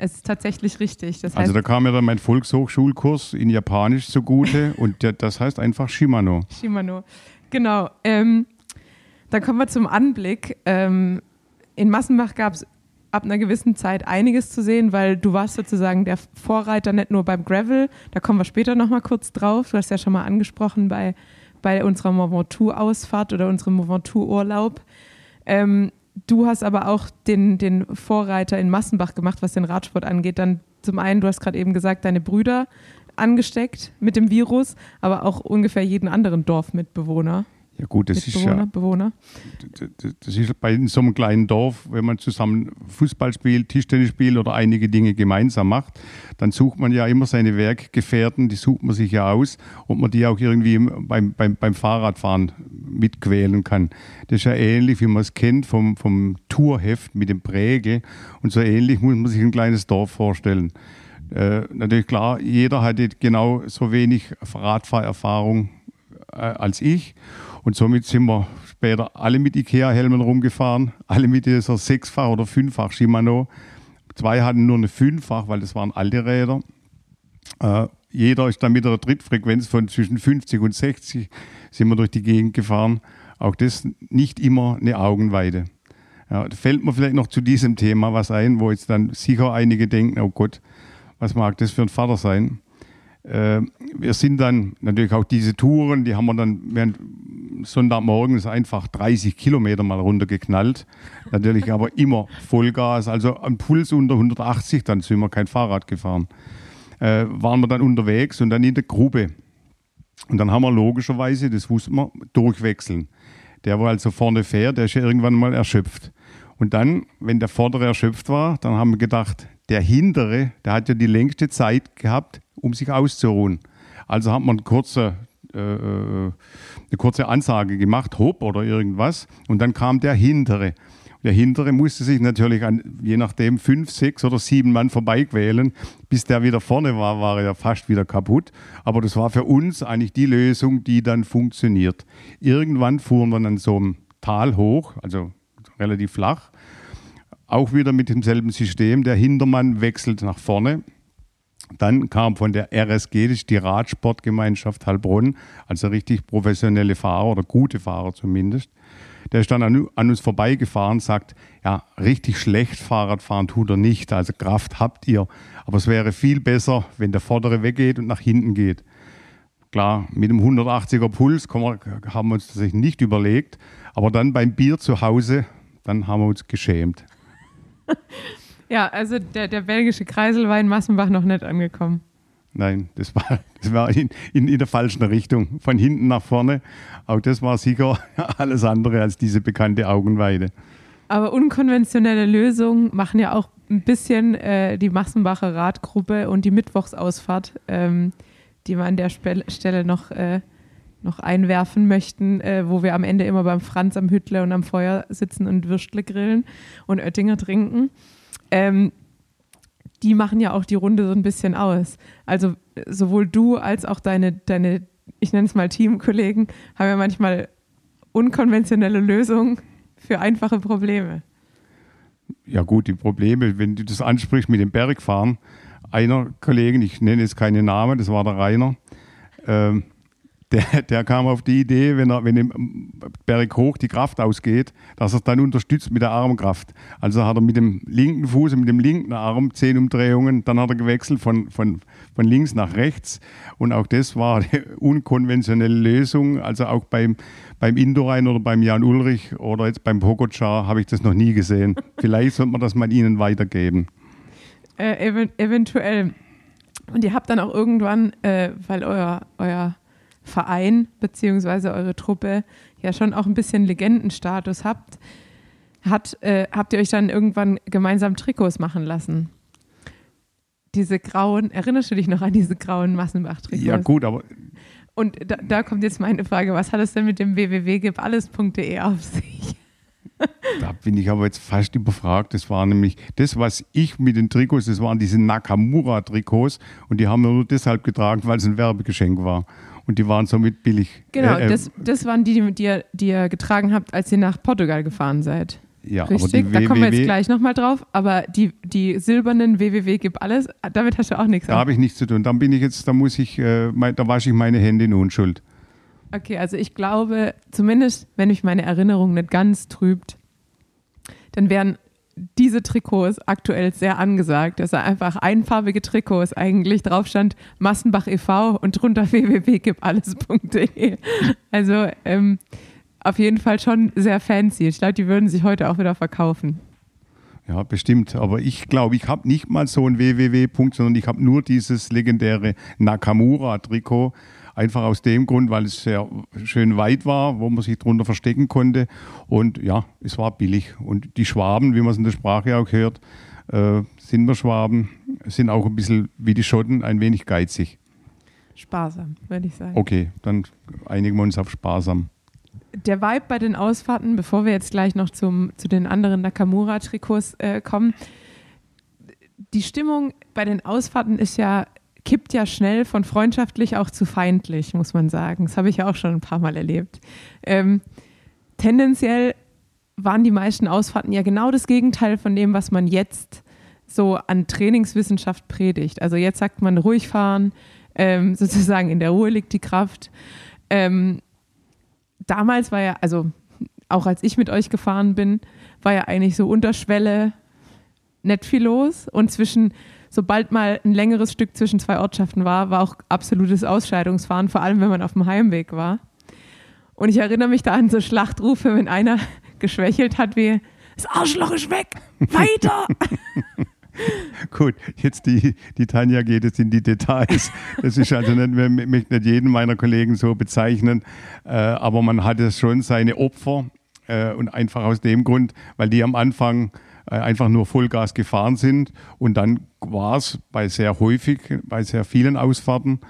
Es ist tatsächlich richtig. Das also da kam mir dann mein Volkshochschulkurs in Japanisch zugute und das heißt einfach Shimano. Shimano, genau. Ähm, dann kommen wir zum Anblick. Ähm, in Massenbach gab es ab einer gewissen Zeit einiges zu sehen, weil du warst sozusagen der Vorreiter nicht nur beim Gravel, da kommen wir später nochmal kurz drauf. Du hast ja schon mal angesprochen bei, bei unserer Mont Ventoux-Ausfahrt oder unserem Mont Ventoux-Urlaub. Ähm, Du hast aber auch den, den Vorreiter in Massenbach gemacht, was den Radsport angeht. Dann zum einen, du hast gerade eben gesagt, deine Brüder angesteckt mit dem Virus, aber auch ungefähr jeden anderen Dorfmitbewohner. Ja gut, das ist ja, Bewohner. Das ist bei so einem kleinen Dorf, wenn man zusammen Fußball spielt, Tischtennis spielt oder einige Dinge gemeinsam macht, dann sucht man ja immer seine Werkgefährten, die sucht man sich ja aus, ob man die auch irgendwie beim, beim, beim Fahrradfahren mitquälen kann. Das ist ja ähnlich, wie man es kennt vom, vom Tourheft mit dem Prägel und so ähnlich muss man sich ein kleines Dorf vorstellen. Äh, natürlich klar, jeder hatte genau so wenig Radfahrerfahrung äh, als ich und somit sind wir später alle mit Ikea-Helmen rumgefahren, alle mit dieser Sechsfach- oder Fünffach Shimano. Zwei hatten nur eine Fünffach, weil das waren alte Räder. Äh, jeder ist dann mit einer Trittfrequenz von zwischen 50 und 60 sind wir durch die Gegend gefahren. Auch das nicht immer eine Augenweide. Ja, fällt mir vielleicht noch zu diesem Thema was ein, wo jetzt dann sicher einige denken, oh Gott, was mag das für ein Vater sein? Äh, wir sind dann natürlich auch diese Touren, die haben wir dann während Sonntagmorgens einfach 30 Kilometer mal runtergeknallt. Natürlich aber immer Vollgas, also am Puls unter 180, dann sind wir kein Fahrrad gefahren. Äh, waren wir dann unterwegs und dann in der Grube. Und dann haben wir logischerweise, das wussten wir, durchwechseln. Der, wo also vorne fährt, der ist ja irgendwann mal erschöpft. Und dann, wenn der vordere erschöpft war, dann haben wir gedacht, der hintere, der hat ja die längste Zeit gehabt, um sich auszuruhen. Also hat man eine kurze, äh, äh, eine kurze Ansage gemacht, hopp oder irgendwas, und dann kam der hintere. Der hintere musste sich natürlich an, je nachdem, fünf, sechs oder sieben Mann vorbeiquälen. Bis der wieder vorne war, war er ja fast wieder kaputt. Aber das war für uns eigentlich die Lösung, die dann funktioniert. Irgendwann fuhren wir dann so einem Tal hoch, also relativ flach. Auch wieder mit demselben System. Der Hintermann wechselt nach vorne Dann kam von der RSG, das ist die Radsportgemeinschaft Heilbronn, also richtig professionelle Fahrer oder gute Fahrer zumindest. Der ist dann an, an uns vorbeigefahren, sagt, ja, richtig schlecht Fahrradfahren tut er nicht, also Kraft habt ihr. Aber es wäre viel besser, wenn der Vordere weggeht und nach hinten geht. Klar, mit dem 180er Puls wir, haben wir uns das nicht überlegt, aber dann beim Bier zu Hause, dann haben wir uns geschämt. Ja, also der, der belgische Kreisel war in Massenbach noch nicht angekommen. Nein, das war, das war in, in, in der falschen Richtung, von hinten nach vorne. Auch das war sicher alles andere als diese bekannte Augenweide. Aber unkonventionelle Lösungen machen ja auch ein bisschen äh, die Massenbacher Radgruppe und die Mittwochsausfahrt, ähm, die wir an der Spe Stelle noch, äh, noch einwerfen möchten, äh, wo wir am Ende immer beim Franz am Hüttle und am Feuer sitzen und Würstle grillen und Oettinger trinken ähm, die machen ja auch die Runde so ein bisschen aus. Also sowohl du als auch deine, deine ich nenne es mal Teamkollegen, haben ja manchmal unkonventionelle Lösungen für einfache Probleme. Ja gut, die Probleme, wenn du das ansprichst mit dem Bergfahren, einer Kollegen, ich nenne jetzt keine Namen, das war der Rainer, ähm, der, der kam auf die Idee, wenn er, wenn im Berg hoch die Kraft ausgeht, dass er es dann unterstützt mit der Armkraft. Also hat er mit dem linken Fuß und mit dem linken Arm zehn Umdrehungen, dann hat er gewechselt von, von, von links nach rechts. Und auch das war eine unkonventionelle Lösung. Also auch beim, beim Indorein oder beim Jan Ulrich oder jetzt beim Pogacar habe ich das noch nie gesehen. Vielleicht sollte man das mal Ihnen weitergeben. Äh, ev eventuell. Und ihr habt dann auch irgendwann, äh, weil euer, euer Verein beziehungsweise eure Truppe ja schon auch ein bisschen Legendenstatus habt, hat, äh, habt ihr euch dann irgendwann gemeinsam Trikots machen lassen? Diese grauen, erinnerst du dich noch an diese grauen Massenbach-Trikots? Ja, gut, aber. Und da, da, kommt jetzt meine Frage: Was hat es denn mit dem www.giballes.de auf sich? Da bin ich aber jetzt fast überfragt. Das war nämlich das, was ich mit den Trikots, das waren diese Nakamura-Trikots und die haben wir nur deshalb getragen, weil es ein Werbegeschenk war und die waren somit billig. Genau, äh, äh, das, das waren die, die ihr, die ihr getragen habt, als ihr nach Portugal gefahren seid. Ja, Richtig, aber da kommen wir jetzt gleich nochmal drauf. Aber die, die silbernen WWW gibt alles, damit hast du auch nichts. Da habe ich nichts zu tun. Dann bin ich jetzt, da muss ich, äh, mein, da wasche ich meine Hände in Unschuld. Okay, also ich glaube, zumindest wenn mich meine Erinnerung nicht ganz trübt, dann wären diese Trikots aktuell sehr angesagt. Das sind einfach einfarbige Trikots eigentlich. Drauf stand Massenbach e.V. und drunter www.giballes.de. Also ähm, auf jeden Fall schon sehr fancy. Ich glaube, die würden sich heute auch wieder verkaufen. Ja, bestimmt. Aber ich glaube, ich habe nicht mal so ein www-Punkt, sondern ich habe nur dieses legendäre Nakamura-Trikot. Einfach aus dem Grund, weil es sehr schön weit war, wo man sich drunter verstecken konnte. Und ja, es war billig. Und die Schwaben, wie man es in der Sprache auch hört, äh, sind wir Schwaben, sind auch ein bisschen wie die Schotten, ein wenig geizig. Sparsam, würde ich sagen. Okay, dann einigen wir uns auf sparsam. Der Vibe bei den Ausfahrten, bevor wir jetzt gleich noch zum, zu den anderen Nakamura-Trikots äh, kommen, die Stimmung bei den Ausfahrten ist ja kippt ja schnell von freundschaftlich auch zu feindlich, muss man sagen. Das habe ich ja auch schon ein paar Mal erlebt. Ähm, tendenziell waren die meisten Ausfahrten ja genau das Gegenteil von dem, was man jetzt so an Trainingswissenschaft predigt. Also jetzt sagt man ruhig fahren, ähm, sozusagen in der Ruhe liegt die Kraft. Ähm, damals war ja, also auch als ich mit euch gefahren bin, war ja eigentlich so Unterschwelle nicht viel los und zwischen sobald mal ein längeres Stück zwischen zwei Ortschaften war, war auch absolutes Ausscheidungsfahren, vor allem wenn man auf dem Heimweg war. Und ich erinnere mich da an so Schlachtrufe, wenn einer geschwächelt hat, wie das Arschloch ist weg, weiter. Gut, jetzt die, die Tanja geht jetzt in die Details. Das ist also nicht, ich möchte nicht jeden meiner Kollegen so bezeichnen, äh, aber man hatte schon seine Opfer äh, und einfach aus dem Grund, weil die am Anfang einfach nur Vollgas gefahren sind. Und dann war es bei sehr häufig, bei sehr vielen Ausfahrten,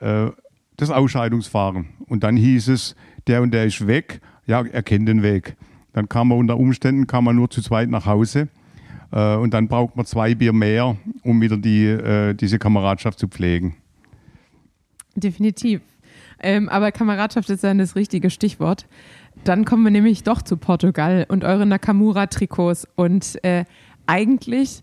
äh, das Ausscheidungsfahren. Und dann hieß es, der und der ist weg, ja, er kennt den Weg. Dann kam man unter Umständen, kam man nur zu zweit nach Hause. Äh, und dann braucht man zwei Bier mehr, um wieder die, äh, diese Kameradschaft zu pflegen. Definitiv. Ähm, aber Kameradschaft ist dann das richtige Stichwort. Dann kommen wir nämlich doch zu Portugal und eure Nakamura-Trikots. Und äh, eigentlich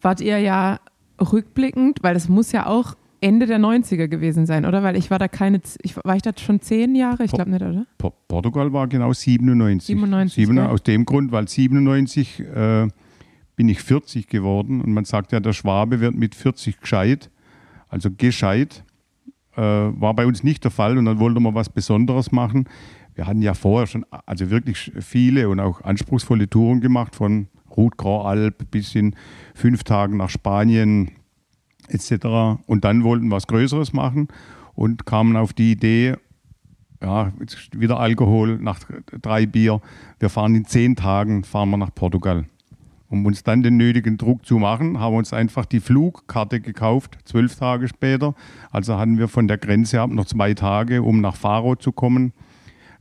wart ihr ja rückblickend, weil das muss ja auch Ende der 90er gewesen sein, oder? Weil ich war da keine, ich, war ich da schon zehn Jahre? Ich glaube nicht, oder? Portugal war genau 97. 97. 97 aus dem Grund, weil 97 äh, bin ich 40 geworden und man sagt ja, der Schwabe wird mit 40 gescheit, also gescheit. Äh, war bei uns nicht der Fall und dann wollte man was Besonderes machen. Wir hatten ja vorher schon also wirklich viele und auch anspruchsvolle Touren gemacht von Route Grand Alp bis in fünf Tagen nach Spanien etc. Und dann wollten wir was Größeres machen und kamen auf die Idee, ja, wieder Alkohol nach drei Bier. Wir fahren in zehn Tagen, fahren wir nach Portugal. Um uns dann den nötigen Druck zu machen, haben wir uns einfach die Flugkarte gekauft, zwölf Tage später. Also hatten wir von der Grenze ab noch zwei Tage, um nach Faro zu kommen,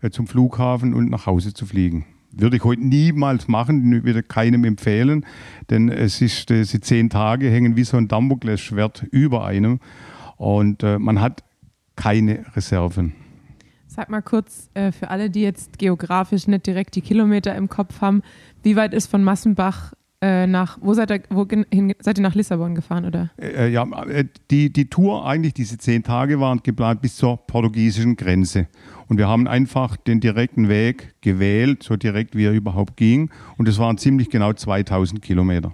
zum Flughafen und nach Hause zu fliegen. Würde ich heute niemals machen, würde keinem empfehlen, denn es ist, diese zehn Tage hängen wie so ein Damoklesschwert über einem und äh, man hat keine Reserven. Sag mal kurz äh, für alle, die jetzt geografisch nicht direkt die Kilometer im Kopf haben, wie weit ist von Massenbach äh, nach, wo seid ihr, wo hin, seid ihr nach Lissabon gefahren, oder? Äh, ja, äh, die, die Tour, eigentlich diese zehn Tage waren geplant bis zur portugiesischen Grenze. Und wir haben einfach den direkten Weg gewählt, so direkt wie er überhaupt ging. Und es waren ziemlich genau 2000 Kilometer.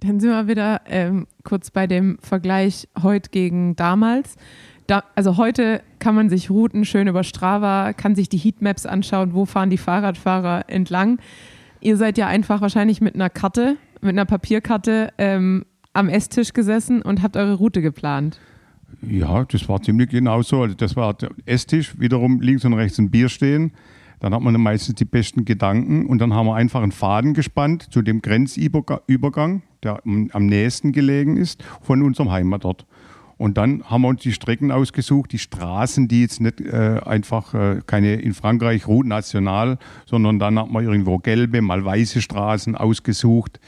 Dann sind wir wieder ähm, kurz bei dem Vergleich heute gegen damals. Da, also heute kann man sich Routen schön über Strava, kann sich die Heatmaps anschauen, wo fahren die Fahrradfahrer entlang. Ihr seid ja einfach wahrscheinlich mit einer Karte, mit einer Papierkarte ähm, am Esstisch gesessen und habt eure Route geplant. Ja, das war ziemlich genau so. Also das war der Esstisch, wiederum links und rechts ein Bier stehen. Dann hat man dann meistens die besten Gedanken und dann haben wir einfach einen Faden gespannt zu dem Grenzübergang, der am nächsten gelegen ist, von unserem Heimatort. Und dann haben wir uns die Strecken ausgesucht, die Straßen, die jetzt nicht äh, einfach äh, keine in Frankreich Route National, sondern dann hat man irgendwo gelbe, mal weiße Straßen ausgesucht.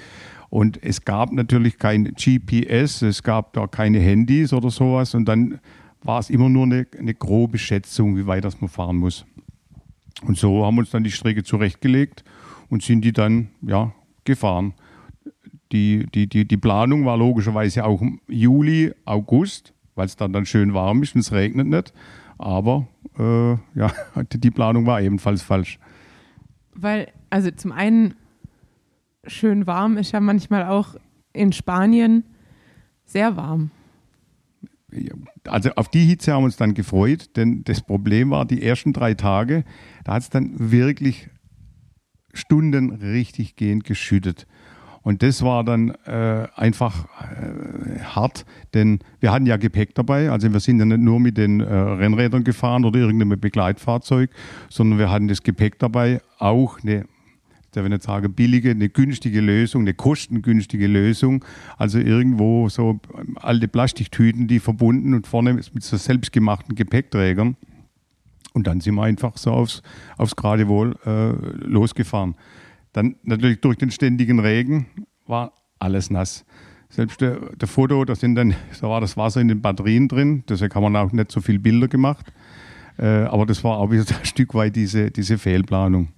Und es gab natürlich kein GPS, es gab da keine Handys oder sowas. Und dann war es immer nur eine, eine grobe Schätzung, wie weit das man fahren muss. Und so haben wir uns dann die Strecke zurechtgelegt und sind die dann ja, gefahren die, die, die, die Planung war logischerweise auch im Juli, August, weil es dann, dann schön warm ist und es regnet nicht. Aber äh, ja, die Planung war ebenfalls falsch. Weil, also zum einen, schön warm ist ja manchmal auch in Spanien sehr warm. Also auf die Hitze haben wir uns dann gefreut, denn das Problem war, die ersten drei Tage, da hat es dann wirklich Stunden richtig gehend geschüttet. Und das war dann äh, einfach äh, hart, denn wir hatten ja Gepäck dabei. Also wir sind ja nicht nur mit den äh, Rennrädern gefahren oder irgendeinem Begleitfahrzeug, sondern wir hatten das Gepäck dabei, auch eine wenn ich sage billige, eine günstige Lösung, eine kostengünstige Lösung. Also irgendwo so alte Plastiktüten, die verbunden und vorne mit so selbstgemachten Gepäckträgern. Und dann sind wir einfach so aufs, aufs Geradewohl äh, losgefahren. Dann natürlich durch den ständigen Regen war alles nass. Selbst der, der Foto, da, sind dann, da war das Wasser in den Batterien drin, deswegen haben wir auch nicht so viele Bilder gemacht. Äh, aber das war auch wieder ein Stück weit diese, diese Fehlplanung.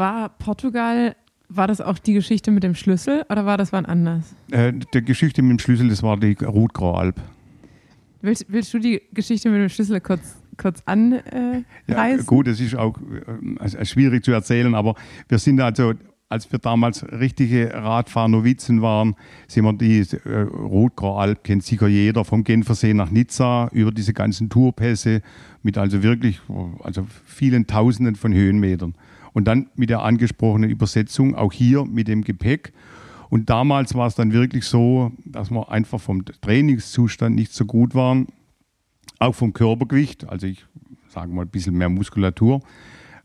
War Portugal, war das auch die Geschichte mit dem Schlüssel oder war das wann anders? Äh, die Geschichte mit dem Schlüssel, das war die Route Grand Alp. Willst, willst du die Geschichte mit dem Schlüssel kurz kurz anreißen? Ja, gut, das ist auch äh, schwierig zu erzählen, aber wir sind also, als wir damals richtige Radfahrnovizen waren, sind wir die äh, Rotgrau-Alp, kennt sicher jeder, vom Genfersee nach Nizza, über diese ganzen Tourpässe mit also wirklich also vielen Tausenden von Höhenmetern. Und dann mit der angesprochenen Übersetzung, auch hier mit dem Gepäck. Und damals war es dann wirklich so, dass wir einfach vom Trainingszustand nicht so gut waren auch vom Körpergewicht, also ich sage mal ein bisschen mehr Muskulatur.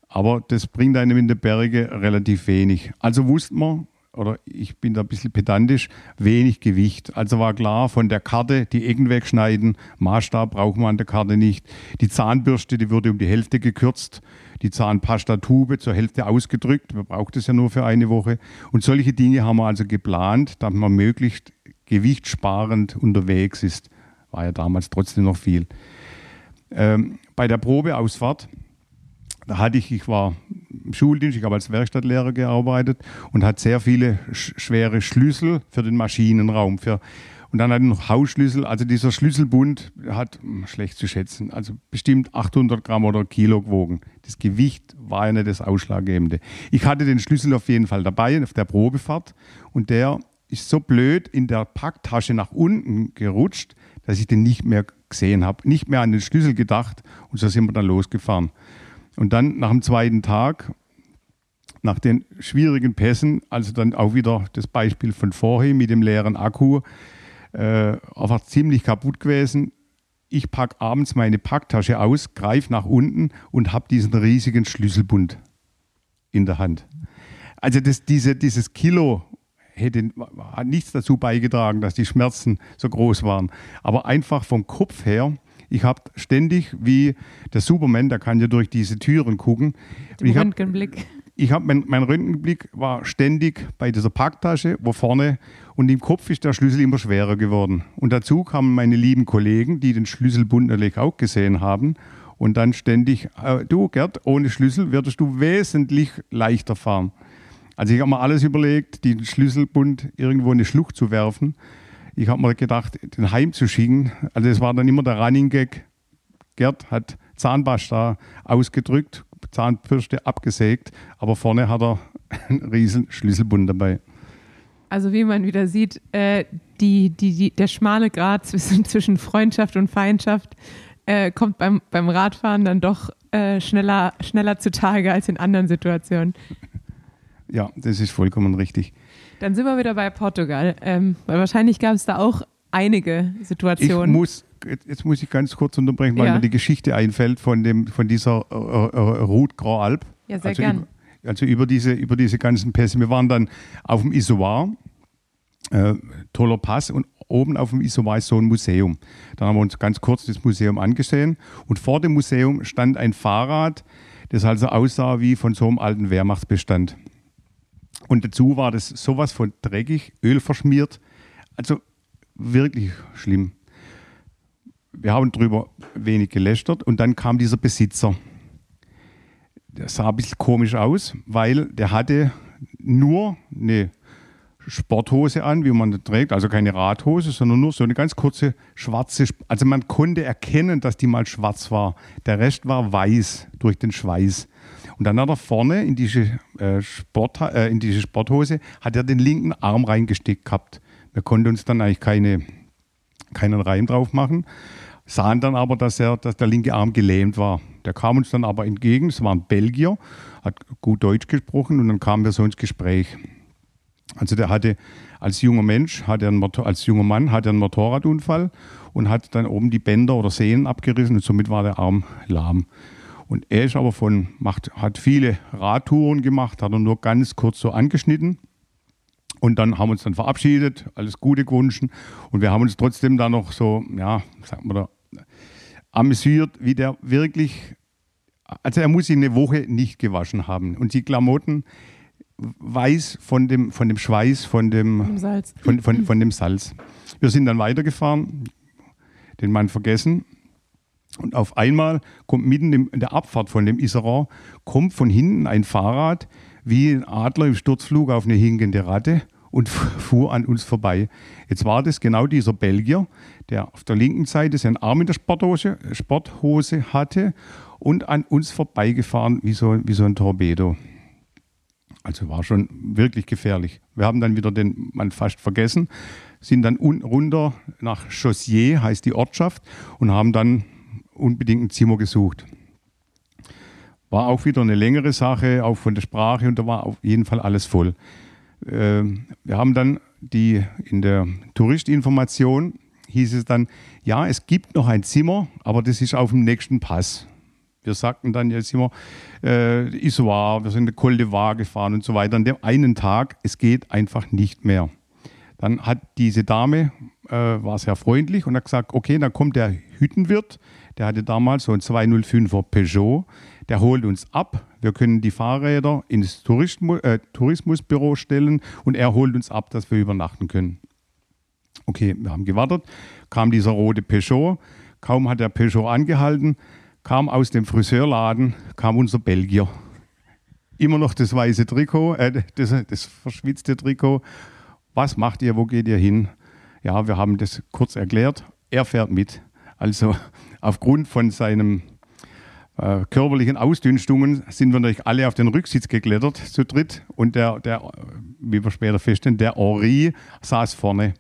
Aber das bringt einem in der Berge relativ wenig. Also wusste man, oder ich bin da ein bisschen pedantisch, wenig Gewicht. Also war klar, von der Karte die Ecken wegschneiden, Maßstab braucht man an der Karte nicht. Die Zahnbürste, die wurde um die Hälfte gekürzt. Die Zahnpasta-Tube zur Hälfte ausgedrückt. Man braucht es ja nur für eine Woche. Und solche Dinge haben wir also geplant, dass man möglichst gewichtsparend unterwegs ist. War ja damals trotzdem noch viel. Ähm, bei der Probeausfahrt, hatte ich, ich war im Schuldienst, ich habe als Werkstattlehrer gearbeitet und hat sehr viele sch schwere Schlüssel für den Maschinenraum. Für, und dann hat er noch Hausschlüssel. Also dieser Schlüsselbund hat hm, schlecht zu schätzen, also bestimmt 800 Gramm oder Kilo gewogen. Das Gewicht war ja nicht das Ausschlaggebende. Ich hatte den Schlüssel auf jeden Fall dabei auf der Probefahrt und der ist so blöd in der Packtasche nach unten gerutscht, dass ich den nicht mehr gesehen habe, nicht mehr an den Schlüssel gedacht und so sind wir dann losgefahren. Und dann nach dem zweiten Tag, nach den schwierigen Pässen, also dann auch wieder das Beispiel von vorhin mit dem leeren Akku, äh, einfach ziemlich kaputt gewesen. Ich packe abends meine Packtasche aus, greife nach unten und habe diesen riesigen Schlüsselbund in der Hand. Also das, diese, dieses Kilo hätte, hat nichts dazu beigetragen, dass die Schmerzen so groß waren. Aber einfach vom Kopf her, ich habe ständig wie der Superman, der kann ja durch diese Türen gucken. Den ich Röntgenblick. Hab, ich habe mein, mein Röntgenblick war ständig bei dieser Packtasche, wo vorne und im Kopf ist der Schlüssel immer schwerer geworden. Und dazu kamen meine lieben Kollegen, die den Schlüsselbund natürlich auch gesehen haben und dann ständig, äh, du Gerd, ohne Schlüssel würdest du wesentlich leichter fahren. Also ich habe mir alles überlegt, den Schlüsselbund irgendwo in eine Schlucht zu werfen. Ich habe mir gedacht, den heimzuschicken. Also es war dann immer der Running Gag. Gerd hat Zahnpasta ausgedrückt, Zahnbürste abgesägt, aber vorne hat er einen riesen Schlüsselbund dabei. Also wie man wieder sieht, äh, die, die, die, der schmale Grad zwischen, zwischen Freundschaft und Feindschaft äh, kommt beim, beim Radfahren dann doch äh, schneller, schneller zutage als in anderen Situationen. Ja, das ist vollkommen richtig. Dann sind wir wieder bei Portugal, ähm, weil wahrscheinlich gab es da auch einige Situationen. Ich muss, jetzt muss ich ganz kurz unterbrechen, weil ja. mir die Geschichte einfällt von, dem, von dieser äh, äh, Route Grand Alp. Ja, sehr also gern. Über, also über diese, über diese ganzen Pässe. Wir waren dann auf dem Isoar, äh, toller Pass und oben auf dem Isoar ist so ein Museum. Dann haben wir uns ganz kurz das Museum angesehen und vor dem Museum stand ein Fahrrad, das also aussah wie von so einem alten Wehrmachtsbestand. Und dazu war das sowas von dreckig, Öl verschmiert. Also wirklich schlimm. Wir haben darüber wenig gelästert und dann kam dieser Besitzer. Der sah ein bisschen komisch aus, weil der hatte nur eine Sporthose an, wie man das trägt, also keine Radhose, sondern nur so eine ganz kurze schwarze. Also man konnte erkennen, dass die mal schwarz war. Der Rest war weiß durch den Schweiß. Und dann hat er vorne in diese, äh, Sport, äh, in diese Sporthose hat er den linken Arm reingesteckt gehabt. Wir konnten uns dann eigentlich keine, keinen Reim drauf machen, sahen dann aber, dass, er, dass der linke Arm gelähmt war. Der kam uns dann aber entgegen, es war ein Belgier, hat gut Deutsch gesprochen und dann kamen wir so ins Gespräch. Also der hatte als junger Mensch, hat er einen, als junger Mann hat er einen Motorradunfall und hat dann oben die Bänder oder Sehnen abgerissen und somit war der Arm lahm. Und er ist aber von, macht, hat viele Radtouren gemacht, hat er nur ganz kurz so angeschnitten. Und dann haben wir uns dann verabschiedet, alles Gute gewünscht. Und wir haben uns trotzdem da noch so, ja, sagen wir da, amüsiert, wie der wirklich, also er muss sich eine Woche nicht gewaschen haben. Und die Klamotten weiß von dem, von dem Schweiß, von dem, Salz. Von, von, von dem Salz. Wir sind dann weitergefahren, den Mann vergessen und auf einmal kommt mitten in der Abfahrt von dem Iseran, kommt von hinten ein Fahrrad wie ein Adler im Sturzflug auf eine hinkende Ratte und fuhr an uns vorbei. Jetzt war das genau dieser Belgier, der auf der linken Seite seinen Arm in der Sporthose, Sporthose hatte und an uns vorbeigefahren wie so, wie so ein Torpedo. Also war schon wirklich gefährlich. Wir haben dann wieder den Mann fast vergessen, sind dann runter nach Chaussier, heißt die Ortschaft, und haben dann unbedingt ein Zimmer gesucht. War auch wieder eine längere Sache, auch von der Sprache und da war auf jeden Fall alles voll. Ähm, wir haben dann die in der Touristinformation hieß es dann, ja, es gibt noch ein Zimmer, aber das ist auf dem nächsten Pass. Wir sagten dann jetzt immer, äh, Isoar, wir sind in Col de Var gefahren und so weiter. An dem einen Tag, es geht einfach nicht mehr. Dann hat diese Dame, äh, war sehr freundlich und hat gesagt, okay, dann kommt der Hüttenwirt, der hatte damals so ein 205er Peugeot. Der holt uns ab. Wir können die Fahrräder ins Tourismus, äh, Tourismusbüro stellen und er holt uns ab, dass wir übernachten können. Okay, wir haben gewartet. Kam dieser rote Peugeot. Kaum hat der Peugeot angehalten, kam aus dem Friseurladen, kam unser Belgier. immer noch das weiße Trikot, äh, das, das verschwitzte Trikot. Was macht ihr, wo geht ihr hin? Ja, wir haben das kurz erklärt. Er fährt mit. Also aufgrund von seinem äh, körperlichen Ausdünstungen sind wir natürlich alle auf den Rücksitz geklettert zu dritt und der, der wie wir später feststellen, der Henri saß vorne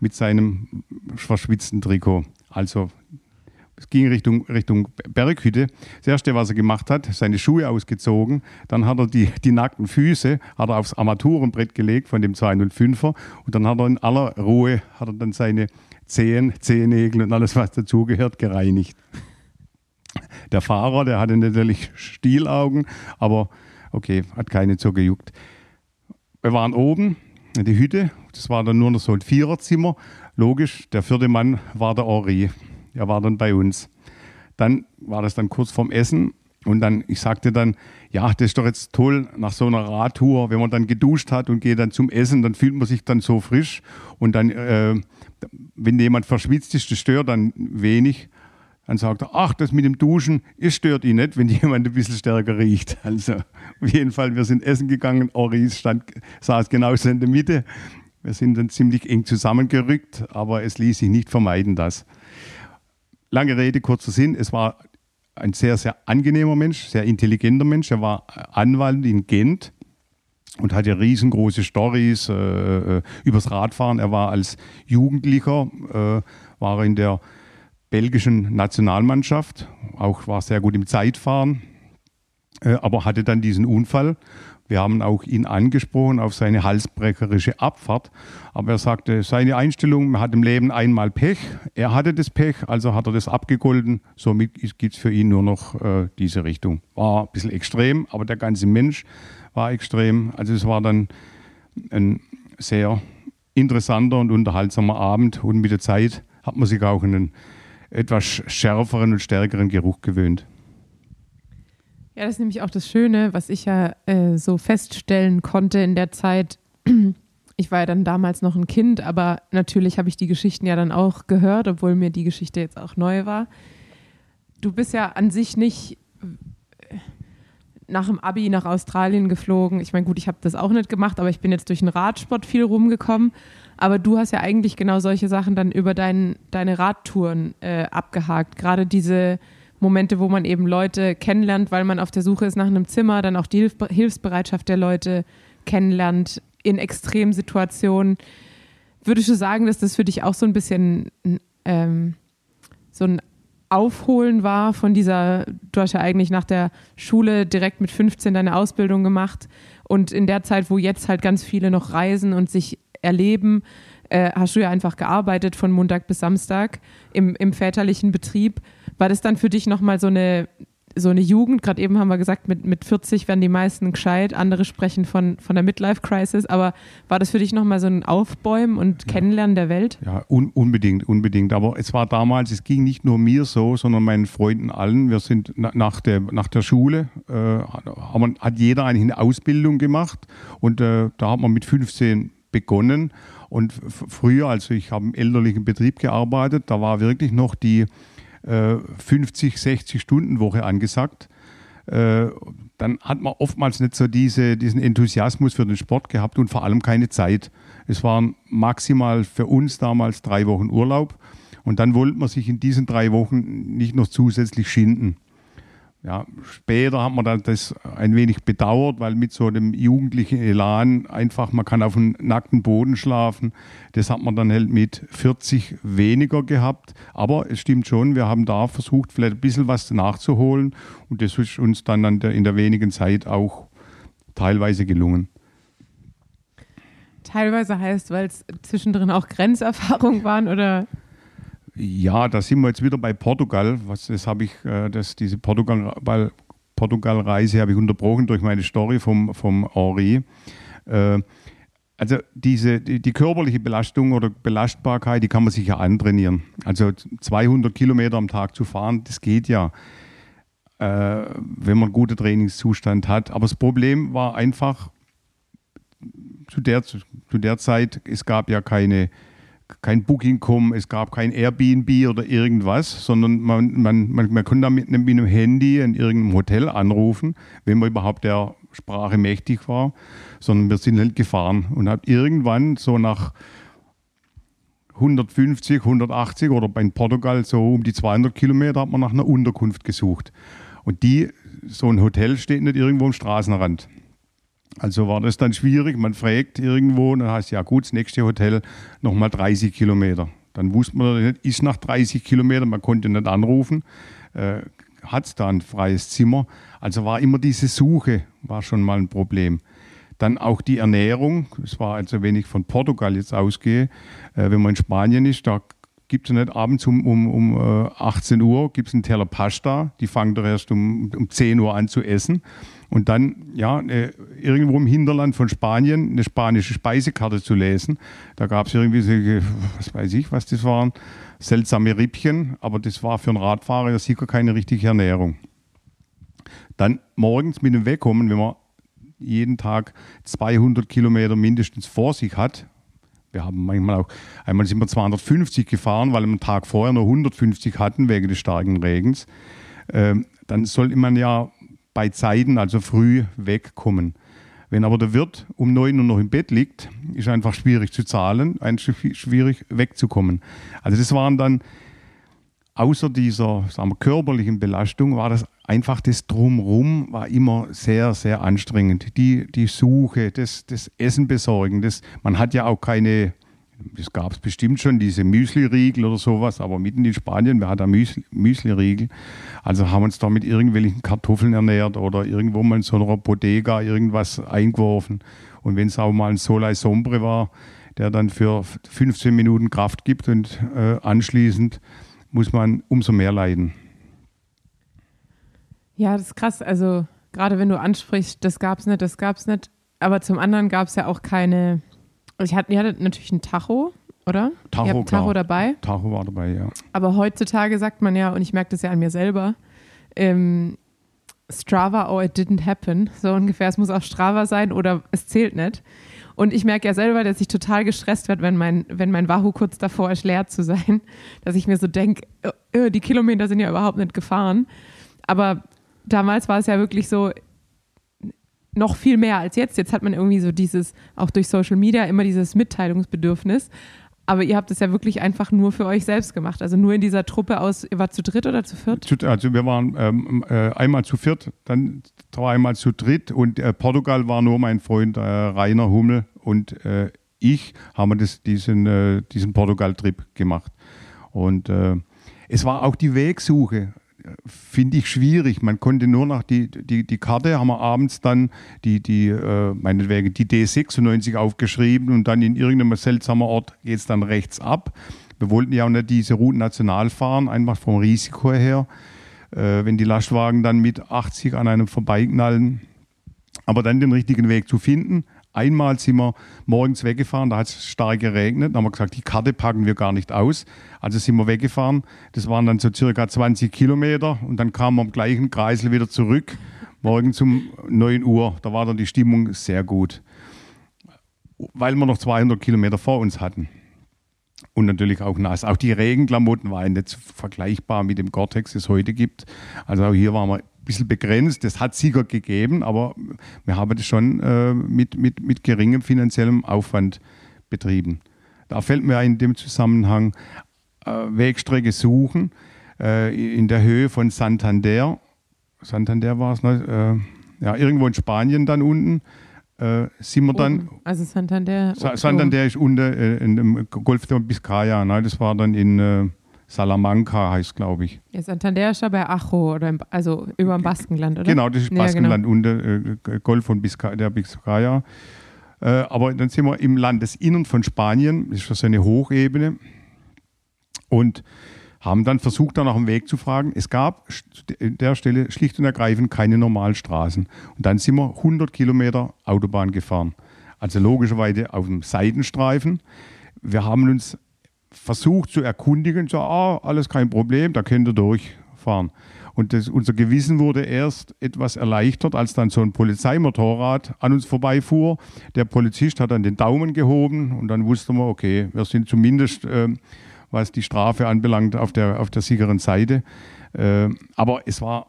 mit seinem verschwitzten Trikot. Also es ging Richtung, Richtung Berghütte. Das erste, was er gemacht hat, seine Schuhe ausgezogen. Dann hat er die, die nackten Füße hat er aufs Armaturenbrett gelegt von dem 205er. Und dann hat er in aller Ruhe hat er dann seine Zehen, Zehennägel und alles, was dazugehört, gereinigt. Der Fahrer, der hatte natürlich Stielaugen, aber okay, hat keine so gejuckt. Wir waren oben in die Hütte, das war dann nur noch so ein Viererzimmer. Logisch, der vierte Mann war der Henri. Er war dann bei uns. Dann war das dann kurz vorm Essen und dann, ich sagte dann, ja, das ist doch jetzt toll nach so einer Radtour, wenn man dann geduscht hat und geht dann zum Essen, dann fühlt man sich dann so frisch und dann, äh, wenn jemand verschwitzt ist, das stört dann wenig. Dann sagt er, ach, das mit dem Duschen, es stört ihn nicht, wenn jemand ein bisschen stärker riecht. Also auf jeden Fall, wir sind essen gegangen, Oris stand, saß genauso in der Mitte. Wir sind dann ziemlich eng zusammengerückt, aber es ließ sich nicht vermeiden, das. Lange Rede, kurzer Sinn. Es war ein sehr, sehr angenehmer Mensch, sehr intelligenter Mensch. Er war Anwalt in Gent und hatte riesengroße Stories äh, äh, übers Radfahren. Er war als Jugendlicher, äh, war in der belgischen Nationalmannschaft, auch war sehr gut im Zeitfahren, äh, aber hatte dann diesen Unfall wir haben auch ihn angesprochen auf seine halsbrecherische Abfahrt. Aber er sagte, seine Einstellung, man hat im Leben einmal Pech. Er hatte das Pech, also hat er das abgegolten. Somit gibt es für ihn nur noch äh, diese Richtung. War ein bisschen extrem, aber der ganze Mensch war extrem. Also es war dann ein sehr interessanter und unterhaltsamer Abend. Und mit der Zeit hat man sich auch einen etwas schärferen und stärkeren Geruch gewöhnt. Ja, das ist nämlich auch das Schöne, was ich ja äh, so feststellen konnte in der Zeit. Ich war ja dann damals noch ein Kind, aber natürlich habe ich die Geschichten ja dann auch gehört, obwohl mir die Geschichte jetzt auch neu war. Du bist ja an sich nicht äh, nach dem Abi nach Australien geflogen. Ich meine, gut, ich habe das auch nicht gemacht, aber ich bin jetzt durch den Radsport viel rumgekommen. Aber du hast ja eigentlich genau solche Sachen dann über dein, deine Radtouren äh, abgehakt. Gerade diese Momente, wo man eben Leute kennenlernt, weil man auf der Suche ist nach einem Zimmer, dann auch die Hilf Hilfsbereitschaft der Leute kennenlernt in Extremsituationen. Würdest du sagen, dass das für dich auch so ein bisschen ähm, so ein Aufholen war von dieser, du hast ja eigentlich nach der Schule direkt mit 15 deine Ausbildung gemacht und in der Zeit, wo jetzt halt ganz viele noch reisen und sich erleben, äh, hast du ja einfach gearbeitet von Montag bis Samstag im, im väterlichen Betrieb. War das dann für dich nochmal so eine, so eine Jugend? Gerade eben haben wir gesagt, mit, mit 40 werden die meisten gescheit, andere sprechen von, von der Midlife-Crisis, aber war das für dich nochmal so ein Aufbäumen und Kennenlernen der Welt? Ja, un unbedingt, unbedingt. Aber es war damals, es ging nicht nur mir so, sondern meinen Freunden allen. Wir sind nach der, nach der Schule, äh, haben, hat jeder eine Ausbildung gemacht und äh, da hat man mit 15 begonnen. Und früher, also ich habe im elterlichen Betrieb gearbeitet, da war wirklich noch die äh, 50, 60 Stunden Woche angesagt. Äh, dann hat man oftmals nicht so diese, diesen Enthusiasmus für den Sport gehabt und vor allem keine Zeit. Es waren maximal für uns damals drei Wochen Urlaub und dann wollte man sich in diesen drei Wochen nicht noch zusätzlich schinden. Ja, später hat man dann das ein wenig bedauert, weil mit so einem jugendlichen Elan einfach, man kann auf dem nackten Boden schlafen. Das hat man dann halt mit 40 weniger gehabt. Aber es stimmt schon, wir haben da versucht, vielleicht ein bisschen was nachzuholen. Und das ist uns dann in der wenigen Zeit auch teilweise gelungen. Teilweise heißt, weil es zwischendrin auch Grenzerfahrungen waren oder ja, da sind wir jetzt wieder bei Portugal. Was, das habe ich, äh, das, diese Portugal, Portugal-Reise habe ich unterbrochen durch meine Story vom, vom Henri. Äh, also diese, die, die, körperliche Belastung oder Belastbarkeit, die kann man sich ja antrainieren. Also 200 Kilometer am Tag zu fahren, das geht ja, äh, wenn man einen guten Trainingszustand hat. Aber das Problem war einfach, zu der, zu der Zeit, es gab ja keine kein Booking.com, es gab kein Airbnb oder irgendwas, sondern man, man, man, man konnte da mit einem, mit einem Handy in irgendeinem Hotel anrufen, wenn man überhaupt der Sprache mächtig war, sondern wir sind halt gefahren und haben irgendwann so nach 150, 180 oder bei Portugal so um die 200 Kilometer hat man nach einer Unterkunft gesucht. Und die, so ein Hotel steht nicht irgendwo am Straßenrand. Also war das dann schwierig. Man fragt irgendwo und dann heißt ja gut, das nächste Hotel nochmal 30 Kilometer. Dann wusste man nicht, ist nach 30 Kilometern, man konnte nicht anrufen, äh, hat es da ein freies Zimmer. Also war immer diese Suche, war schon mal ein Problem. Dann auch die Ernährung. Es war also, wenn ich von Portugal jetzt ausgehe, äh, wenn man in Spanien ist, da gibt es nicht abends um, um, um äh, 18 Uhr gibt es einen Teller Pasta. Die fangen doch erst um, um 10 Uhr an zu essen. Und dann, ja, äh, irgendwo im Hinterland von Spanien eine spanische Speisekarte zu lesen. Da gab es irgendwie so, was weiß ich, was das waren, seltsame Rippchen, aber das war für einen Radfahrer ja sicher keine richtige Ernährung. Dann morgens mit dem Wegkommen, wenn man jeden Tag 200 Kilometer mindestens vor sich hat. Wir haben manchmal auch, einmal sind wir 250 gefahren, weil wir am Tag vorher nur 150 hatten wegen des starken Regens. Ähm, dann sollte man ja bei Zeiten, also früh, wegkommen. Wenn aber der Wirt um 9 Uhr noch im Bett liegt, ist einfach schwierig zu zahlen, schwierig wegzukommen. Also das waren dann außer dieser wir, körperlichen Belastung war das einfach das Drumrum war immer sehr, sehr anstrengend. Die, die Suche, das, das Essen besorgen, das, man hat ja auch keine, das gab es bestimmt schon, diese Müsli-Riegel oder sowas, aber mitten in Spanien, wer hat da Müsli-Riegel? Also haben uns da mit irgendwelchen Kartoffeln ernährt oder irgendwo mal in so einer Bodega irgendwas eingeworfen. Und wenn es auch mal ein Solai Sombre war, der dann für 15 Minuten Kraft gibt und äh, anschließend muss man umso mehr leiden. Ja, das ist krass. Also gerade wenn du ansprichst, das gab es nicht, das gab es nicht. Aber zum anderen gab es ja auch keine. Ich hatte, ihr hattet natürlich ein Tacho, oder? Tacho, ihr habt Tacho dabei. Tacho war dabei, ja. Aber heutzutage sagt man ja, und ich merke das ja an mir selber, ähm, Strava, oh, it didn't happen. So ungefähr, es muss auch Strava sein oder es zählt nicht. Und ich merke ja selber, dass ich total gestresst werde, wenn mein, wenn mein Wahoo kurz davor ist, leer zu sein. Dass ich mir so denke, oh, oh, die Kilometer sind ja überhaupt nicht gefahren. Aber damals war es ja wirklich so, noch viel mehr als jetzt. Jetzt hat man irgendwie so dieses, auch durch Social Media, immer dieses Mitteilungsbedürfnis. Aber ihr habt es ja wirklich einfach nur für euch selbst gemacht. Also nur in dieser Truppe aus, ihr wart zu dritt oder zu viert? Also wir waren ähm, äh, einmal zu viert, dann zweimal zu dritt und äh, Portugal war nur mein Freund äh, Rainer Hummel und äh, ich haben das, diesen, äh, diesen Portugal-Trip gemacht. Und äh, es war auch die Wegsuche finde ich schwierig. Man konnte nur noch die, die, die Karte, haben wir abends dann die, die äh, meinetwegen die D96 aufgeschrieben und dann in irgendeinem seltsamen Ort geht es dann rechts ab. Wir wollten ja auch nicht diese Routen national fahren, einfach vom Risiko her. Äh, wenn die Lastwagen dann mit 80 an einem vorbeiknallen. Aber dann den richtigen Weg zu finden, Einmal sind wir morgens weggefahren, da hat es stark geregnet. Da haben wir gesagt, die Karte packen wir gar nicht aus. Also sind wir weggefahren. Das waren dann so circa 20 Kilometer und dann kamen wir am gleichen Kreisel wieder zurück. Morgens um 9 Uhr. Da war dann die Stimmung sehr gut. Weil wir noch 200 Kilometer vor uns hatten. Und natürlich auch nass. Auch die Regenklamotten waren nicht vergleichbar mit dem Gore-Tex, das es heute gibt. Also auch hier waren wir bisschen begrenzt. Das hat sicher gegeben, aber wir haben das schon äh, mit, mit, mit geringem finanziellem Aufwand betrieben. Da fällt mir in dem Zusammenhang äh, Wegstrecke suchen äh, in der Höhe von Santander. Santander war es, ne? Äh, ja, irgendwo in Spanien dann unten. Äh, sind wir dann. Also Santander. Sa Santander ist unter äh, in dem Golf der Biscaya. Ne? Das war dann in Salamanca heißt, glaube ich. Ja, Santander ist ja bei Ajo, oder im, also über dem Baskenland, oder? Genau, das ist Baskenland ja, genau. unter äh, Golf von Biscaya, der Biscaya. Äh, aber dann sind wir im Landesinnern von Spanien, das ist so eine Hochebene. Und haben dann versucht, da nach dem Weg zu fragen. Es gab an der Stelle schlicht und ergreifend keine Normalstraßen. Und dann sind wir 100 Kilometer Autobahn gefahren. Also logischerweise auf dem Seitenstreifen. Wir haben uns versucht zu erkundigen, so, ah, alles kein Problem, da könnt ihr durchfahren. Und das, unser Gewissen wurde erst etwas erleichtert, als dann so ein Polizeimotorrad an uns vorbeifuhr. Der Polizist hat dann den Daumen gehoben und dann wussten wir, okay, wir sind zumindest, äh, was die Strafe anbelangt, auf der, auf der sicheren Seite. Äh, aber es war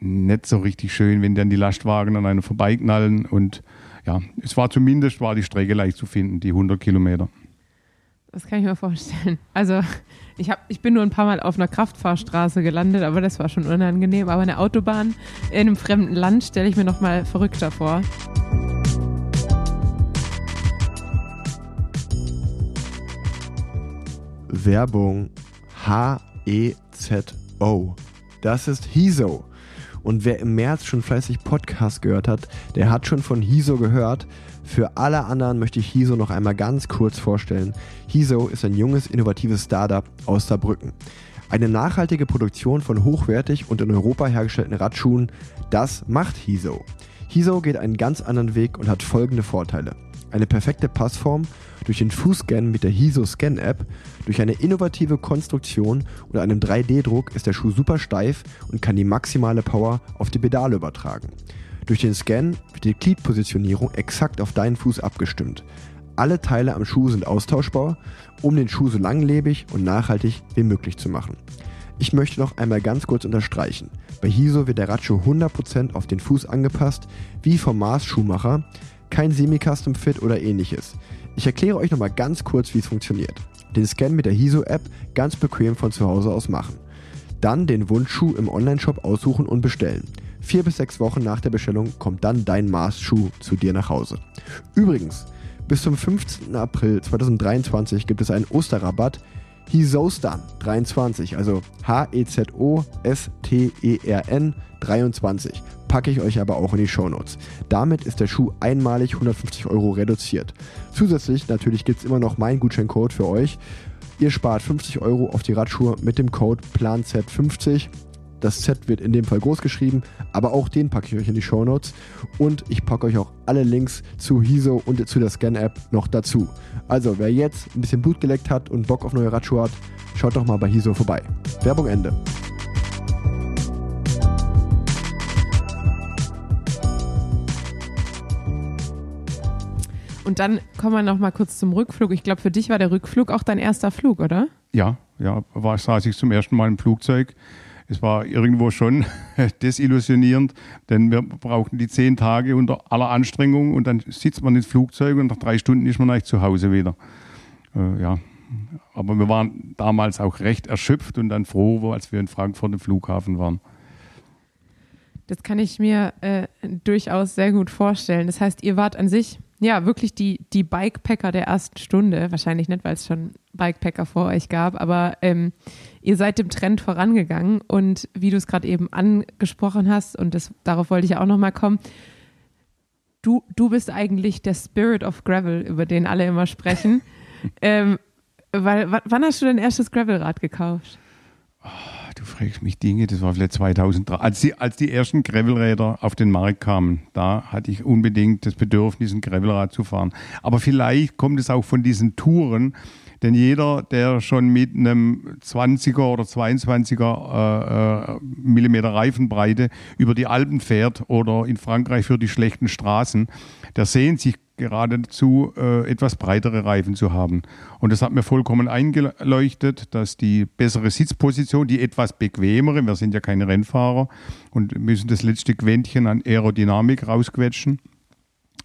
nicht so richtig schön, wenn dann die Lastwagen an einem vorbeiknallen. Und ja, es war zumindest war die Strecke leicht zu finden, die 100 Kilometer. Das kann ich mir vorstellen. Also ich, hab, ich bin nur ein paar Mal auf einer Kraftfahrstraße gelandet, aber das war schon unangenehm. Aber eine Autobahn in einem fremden Land stelle ich mir noch mal verrückter vor. Werbung H-E-Z-O. Das ist Hiso. Und wer im März schon fleißig Podcast gehört hat, der hat schon von Hiso gehört. Für alle anderen möchte ich Hiso noch einmal ganz kurz vorstellen. Hiso ist ein junges, innovatives Startup aus Saarbrücken. Eine nachhaltige Produktion von hochwertig und in Europa hergestellten Radschuhen, das macht Hiso. Hiso geht einen ganz anderen Weg und hat folgende Vorteile. Eine perfekte Passform durch den Fußscan mit der Hiso Scan App, durch eine innovative Konstruktion und einem 3D-Druck ist der Schuh super steif und kann die maximale Power auf die Pedale übertragen. Durch den Scan wird die Gliedpositionierung exakt auf deinen Fuß abgestimmt. Alle Teile am Schuh sind austauschbar, um den Schuh so langlebig und nachhaltig wie möglich zu machen. Ich möchte noch einmal ganz kurz unterstreichen. Bei Hiso wird der Radschuh 100% auf den Fuß angepasst, wie vom Mars Schuhmacher, kein Semi-Custom Fit oder ähnliches. Ich erkläre euch nochmal ganz kurz, wie es funktioniert. Den Scan mit der Hiso-App ganz bequem von zu Hause aus machen. Dann den Wunschschuh im Onlineshop aussuchen und bestellen. Vier bis sechs Wochen nach der Bestellung kommt dann dein Maßschuh zu dir nach Hause. Übrigens, bis zum 15. April 2023 gibt es einen Osterrabatt Hizostan 23, also H-E-Z-O-S-T-E-R-N 23. Packe ich euch aber auch in die Shownotes. Damit ist der Schuh einmalig 150 Euro reduziert. Zusätzlich natürlich gibt es immer noch meinen Gutscheincode für euch. Ihr spart 50 Euro auf die Radschuhe mit dem Code PLANZ50 das Z wird in dem Fall groß geschrieben, aber auch den packe ich euch in die Show Notes. Und ich packe euch auch alle Links zu Hiso und zu der Scan-App noch dazu. Also, wer jetzt ein bisschen Blut geleckt hat und Bock auf neue Radschuhe hat, schaut doch mal bei Hiso vorbei. Werbung Ende. Und dann kommen wir noch mal kurz zum Rückflug. Ich glaube, für dich war der Rückflug auch dein erster Flug, oder? Ja, ja, war saß ich zum ersten Mal im Flugzeug es war irgendwo schon desillusionierend, denn wir brauchten die zehn Tage unter aller Anstrengung und dann sitzt man ins Flugzeug und nach drei Stunden ist man eigentlich zu Hause wieder. Äh, ja, aber wir waren damals auch recht erschöpft und dann froh, als wir in Frankfurt im Flughafen waren. Das kann ich mir äh, durchaus sehr gut vorstellen. Das heißt, ihr wart an sich ja wirklich die, die Bikepacker der ersten Stunde. Wahrscheinlich nicht, weil es schon Bikepacker vor euch gab, aber ähm, ihr seid dem Trend vorangegangen und wie du es gerade eben angesprochen hast, und das, darauf wollte ich ja auch nochmal kommen, du, du bist eigentlich der Spirit of Gravel, über den alle immer sprechen. ähm, weil, wann hast du dein erstes Gravelrad gekauft? Oh, du fragst mich Dinge, das war vielleicht 2003, als die, als die ersten Gravelräder auf den Markt kamen, da hatte ich unbedingt das Bedürfnis, ein Gravelrad zu fahren. Aber vielleicht kommt es auch von diesen Touren, denn jeder, der schon mit einem 20er oder 22er äh, äh, Millimeter Reifenbreite über die Alpen fährt oder in Frankreich für die schlechten Straßen, der sehnt sich geradezu äh, etwas breitere Reifen zu haben. Und das hat mir vollkommen eingeleuchtet, dass die bessere Sitzposition, die etwas bequemere, wir sind ja keine Rennfahrer und müssen das letzte Quäntchen an Aerodynamik rausquetschen,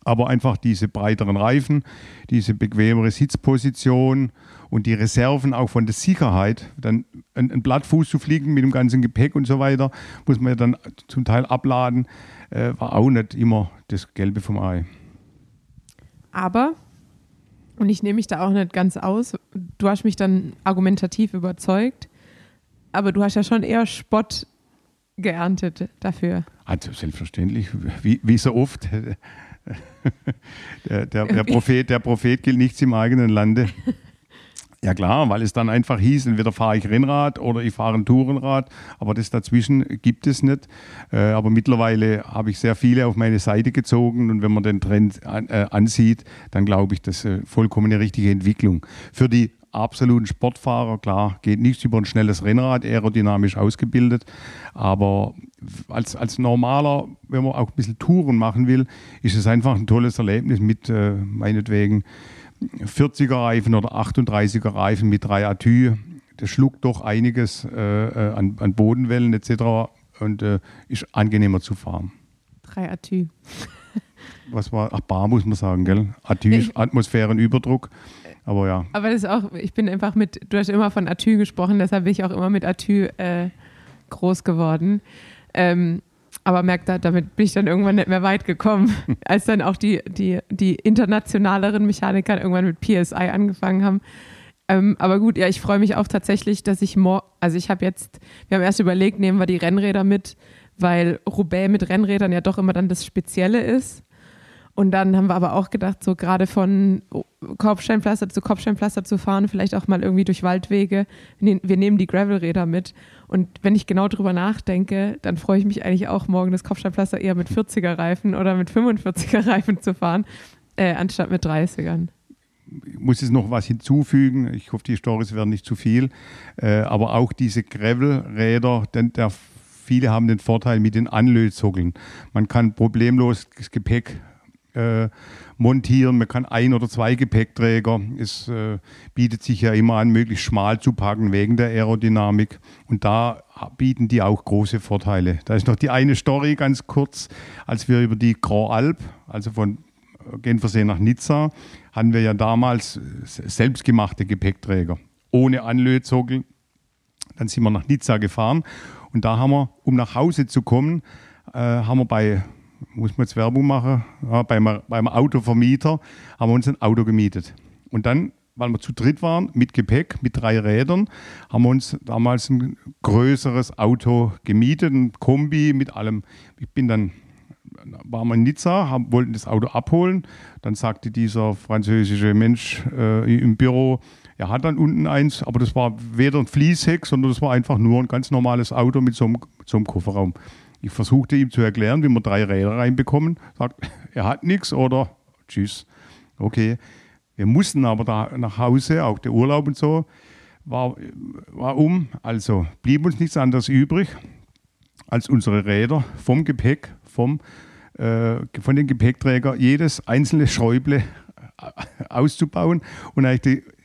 aber einfach diese breiteren Reifen, diese bequemere Sitzposition und die Reserven auch von der Sicherheit, dann ein, Blattfuß zu fliegen mit dem ganzen Gepäck und so weiter, muss man ja dann zum Teil abladen, äh, war auch nicht immer das Gelbe vom Ei. Aber, und ich nehme mich da auch nicht ganz aus, du hast mich dann argumentativ überzeugt, aber du hast ja schon eher Spott geerntet dafür. Also selbstverständlich, wie, wie so oft der, der, der, Prophet, der Prophet gilt nichts im eigenen Lande. Ja klar, weil es dann einfach hieß, entweder fahre ich Rennrad oder ich fahre ein Tourenrad, aber das dazwischen gibt es nicht. Äh, aber mittlerweile habe ich sehr viele auf meine Seite gezogen und wenn man den Trend äh, ansieht, dann glaube ich, das ist vollkommen eine richtige Entwicklung. Für die absoluten Sportfahrer, klar, geht nichts über ein schnelles Rennrad, aerodynamisch ausgebildet, aber als, als normaler, wenn man auch ein bisschen Touren machen will, ist es einfach ein tolles Erlebnis mit äh, meinetwegen 40er Reifen oder 38er Reifen mit 3 Atü. Das schluckt doch einiges äh, äh, an, an, Bodenwellen etc. und äh, ist angenehmer zu fahren. Drei Atü. Was war, ach, bar muss man sagen, gell? Atü ist Atmosphärenüberdruck. Aber ja, Aber das ist auch, ich bin einfach mit, du hast immer von Atü gesprochen, deshalb bin ich auch immer mit Atü äh, groß geworden. Ähm, aber merkt, da- damit bin ich dann irgendwann nicht mehr weit gekommen, als dann auch die, die, die internationaleren Mechaniker irgendwann mit PSI angefangen haben. Ähm, aber gut, ja, ich freue mich auch tatsächlich, dass ich mor also ich habe jetzt, wir haben erst überlegt, nehmen wir die Rennräder mit, weil Roubaix mit Rennrädern ja doch immer dann das Spezielle ist. Und dann haben wir aber auch gedacht, so gerade von Kopfsteinpflaster zu Kopfsteinpflaster zu fahren, vielleicht auch mal irgendwie durch Waldwege. Wir ne- nehmen die Gravelräder mit. Und wenn ich genau drüber nachdenke, dann freue ich mich eigentlich auch morgen das Kopfsteinpflaster eher mit 40er Reifen oder mit 45er Reifen zu fahren, äh, anstatt mit 30ern. ich muss jetzt noch was hinzufügen. Ich hoffe, die Stories werden nicht zu viel. Äh, aber auch diese Gravel-Räder, denn der, viele haben den Vorteil mit den Anlötsockeln. Man kann problemlos das Gepäck äh, montieren, man kann ein oder zwei Gepäckträger. Es äh, bietet sich ja immer an, möglichst schmal zu packen wegen der Aerodynamik. Und da bieten die auch große Vorteile. Da ist noch die eine Story ganz kurz, als wir über die Grand Alp, also von Genfersee nach Nizza, hatten wir ja damals selbstgemachte Gepäckträger ohne Anlötsockel. Dann sind wir nach Nizza gefahren und da haben wir, um nach Hause zu kommen, äh, haben wir bei, muss man jetzt Werbung machen, ja, beim, beim Autovermieter, haben wir uns ein Auto gemietet. Und dann, weil wir zu dritt waren, mit Gepäck, mit drei Rädern, haben wir uns damals ein größeres Auto gemietet, ein Kombi mit allem. Ich bin dann waren wir in Nizza, haben, wollten das Auto abholen. Dann sagte dieser französische Mensch äh, im Büro, er hat dann unten eins, aber das war weder ein Fließheck, sondern das war einfach nur ein ganz normales Auto mit so einem, so einem Kofferraum. Ich versuchte ihm zu erklären, wie wir drei Räder reinbekommen. Sagt, er hat nichts oder tschüss. Okay. Wir mussten aber da nach Hause, auch der Urlaub und so, war, war um. Also blieb uns nichts anderes übrig, als unsere Räder vom Gepäck, vom, äh, von den Gepäckträger, jedes einzelne Schräuble auszubauen und eigentlich die,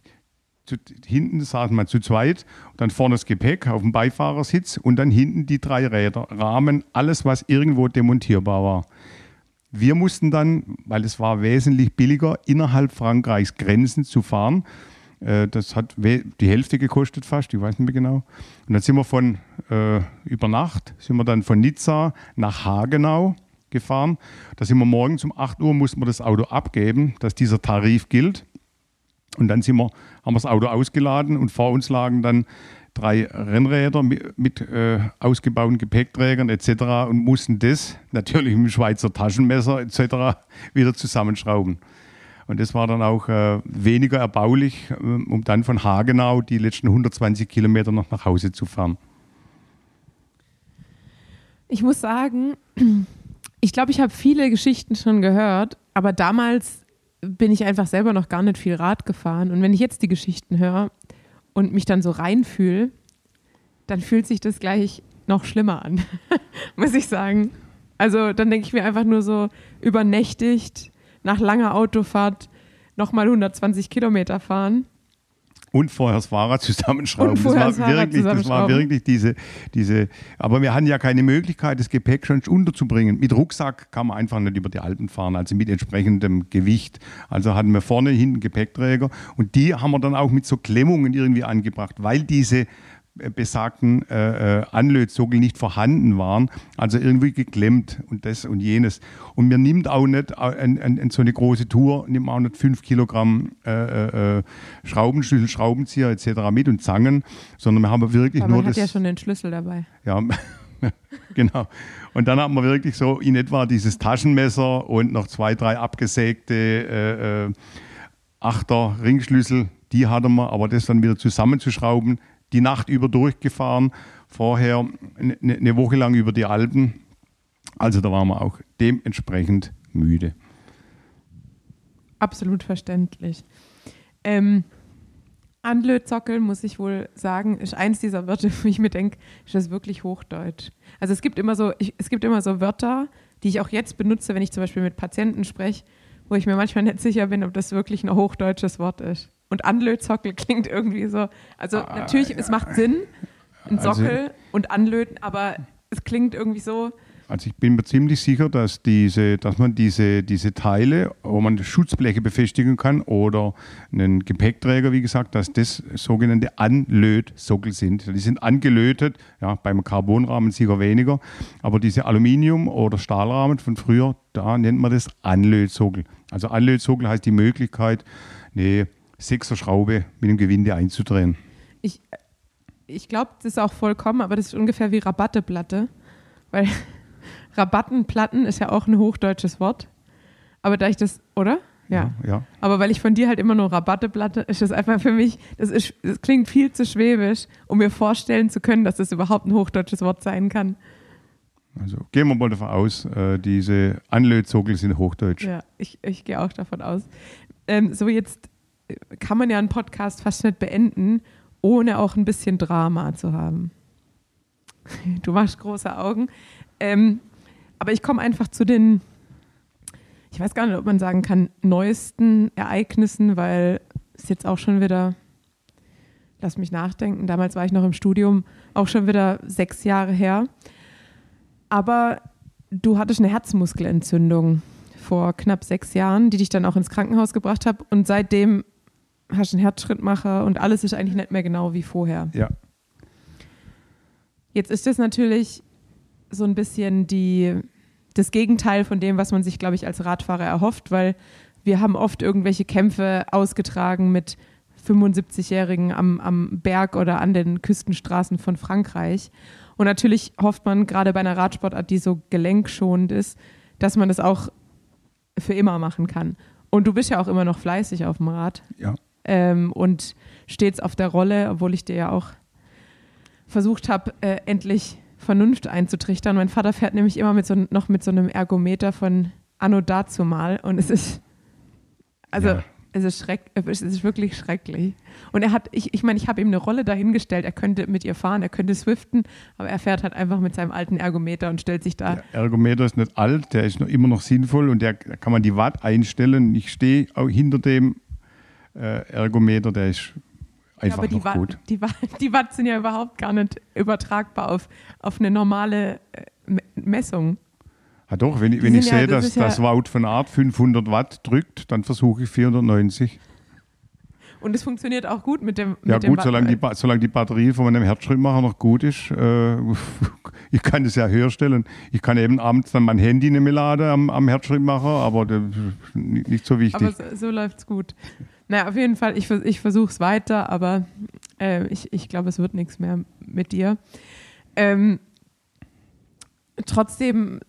zu, hinten saßen wir zu zweit, dann vorne das Gepäck auf dem Beifahrersitz und dann hinten die drei Räder, Rahmen, alles, was irgendwo demontierbar war. Wir mussten dann, weil es war wesentlich billiger, innerhalb Frankreichs Grenzen zu fahren. Äh, Das hat die Hälfte gekostet fast, ich weiß nicht mehr genau. Und dann sind wir von äh, über Nacht, sind wir dann von Nizza nach Hagenau gefahren. Da sind wir morgens um 8 Uhr, mussten wir das Auto abgeben, dass dieser Tarif gilt. Und dann sind wir, haben wir das Auto ausgeladen und vor uns lagen dann drei Rennräder mit, mit äh, ausgebauten Gepäckträgern etc. und mussten das natürlich mit dem Schweizer Taschenmesser etc. wieder zusammenschrauben. Und das war dann auch äh, weniger erbaulich, äh, um dann von Hagenau die letzten 120 Kilometer noch nach Hause zu fahren. Ich muss sagen, ich glaube, ich habe viele Geschichten schon gehört, aber damals bin ich einfach selber noch gar nicht viel Rad gefahren. Und wenn ich jetzt die Geschichten höre und mich dann so reinfühle, dann fühlt sich das gleich noch schlimmer an, muss ich sagen. Also dann denke ich mir einfach nur so übernächtigt, nach langer Autofahrt nochmal 120 Kilometer fahren. Und vorher das Fahrrad zusammenschrauben. Vorher das, war wirklich, das war wirklich diese, diese. Aber wir hatten ja keine Möglichkeit, das Gepäck schon unterzubringen. Mit Rucksack kann man einfach nicht über die Alpen fahren, also mit entsprechendem Gewicht. Also hatten wir vorne, hinten Gepäckträger und die haben wir dann auch mit so Klemmungen irgendwie angebracht, weil diese besagten äh, äh, Anlötsockel nicht vorhanden waren, also irgendwie geklemmt und das und jenes. Und mir nimmt auch nicht äh, an, an, an so eine große Tour, nimmt auch nicht fünf Kilogramm äh, äh, Schraubenschlüssel, Schraubenzieher etc. mit und Zangen, sondern wir haben wirklich Aber nur man hat das. ja schon den Schlüssel dabei. Ja, genau. Und dann haben wir wirklich so in etwa dieses Taschenmesser und noch zwei, drei abgesägte äh, äh, Achter Ringschlüssel, die hatten wir, aber das dann wieder zusammenzuschrauben, die Nacht über durchgefahren, vorher eine eine Woche lang über die Alpen. Also da waren wir auch dementsprechend müde. Absolut verständlich. Ähm, Anlötzockel, muss ich wohl sagen, ist eins dieser Wörter, wo ich mir denke, ist das wirklich Hochdeutsch. Also es gibt immer so, ich, es gibt immer so Wörter, die ich auch jetzt benutze, wenn ich zum Beispiel mit Patienten spreche, wo ich mir manchmal nicht sicher bin, ob das wirklich ein hochdeutsches Wort ist. Und Anlötzockel klingt irgendwie so, also natürlich, es macht Sinn, ein Also- Sockel und Anlöten, aber es klingt irgendwie so, Also ich bin mir ziemlich sicher, dass, diese, dass man diese, diese Teile, wo man Schutzbleche befestigen kann oder einen Gepäckträger, wie gesagt, dass das sogenannte Anlötsockel sind. Die sind angelötet, ja, beim Carbonrahmen sicher weniger, aber diese Aluminium- oder Stahlrahmen von früher, da nennt man das Anlötsockel. Also Anlötsockel heißt die Möglichkeit, eine Sechser-Schraube mit dem Gewinde einzudrehen. ich, ich glaube, das ist auch vollkommen, aber das ist ungefähr wie Rabatteplatte. Weil Rabattenplatten ist ja auch ein hochdeutsches Wort. Aber da ich das, oder? Ja. ja. Aber weil ich von dir halt immer nur Rabatteplatte, ist das einfach für mich, das, ist, das klingt viel zu schwäbisch, um mir vorstellen zu können, dass das überhaupt ein hochdeutsches Wort sein kann. Also gehen wir mal davon aus, äh, diese Anlötsockel sind Hochdeutsch. Ja, ich, ich gehe auch davon aus. Ähm, so, jetzt kann man ja einen Podcast fast nicht beenden, ohne auch ein bisschen Drama zu haben. Du machst große Augen. Ähm, aber ich komme einfach zu den, ich weiß gar nicht, ob man sagen kann, neuesten Ereignissen, weil es jetzt auch schon wieder, lass mich nachdenken, damals war ich noch im Studium, auch schon wieder sechs Jahre her. Aber du hattest eine Herzmuskelentzündung vor knapp sechs Jahren, die dich dann auch ins Krankenhaus gebracht hat. Und seitdem hast du einen Herzschrittmacher und alles ist eigentlich nicht mehr genau wie vorher. Ja. Jetzt ist das natürlich so ein bisschen die, das Gegenteil von dem, was man sich, glaube ich, als Radfahrer erhofft, weil wir haben oft irgendwelche Kämpfe ausgetragen mit 75-Jährigen am, am Berg oder an den Küstenstraßen von Frankreich. Und natürlich hofft man gerade bei einer Radsportart, die so gelenkschonend ist, dass man das auch für immer machen kann. Und du bist ja auch immer noch fleißig auf dem Rad Ja. Ähm, und stets auf der Rolle, obwohl ich dir ja auch versucht habe, äh, endlich Vernunft einzutrichtern. Mein Vater fährt nämlich immer mit so, noch mit so einem Ergometer von Anno dazumal und es ist, also Ja. es, ist schreck, es ist wirklich schrecklich. Und er hat, ich, ich meine, ich habe ihm eine Rolle dahingestellt, er könnte mit ihr fahren, er könnte swiften, aber er fährt halt einfach mit seinem alten Ergometer und stellt sich da. Der Ergometer ist nicht alt, der ist noch immer noch sinnvoll und der da kann man die Watt einstellen. Ich stehe auch hinter dem äh, Ergometer, der ist Ja, einfach aber die, noch Watt, gut. die, Watt, die Watt sind ja überhaupt gar nicht übertragbar auf, auf eine normale äh, Me- Messung. Ja, doch, wenn, Die wenn ich ja- sehe, das dass ist ja- das Wout von Art 500 Watt drückt, dann versuche ich 490. Und es funktioniert auch gut mit dem. Ja mit dem gut, solange die, Ba- solange die Batterie von meinem Herzschrittmacher noch gut ist, äh, ich kann das ja höher stellen. Ich kann eben abends dann mein Handy nicht mehr laden am, am Herzschrittmacher, aber das ist nicht nicht so wichtig. Aber so, so läuft es gut. Naja, auf jeden Fall, ich, ich versuche es weiter, aber äh, ich, ich glaube, es wird nichts mehr mit dir. Ähm, trotzdem,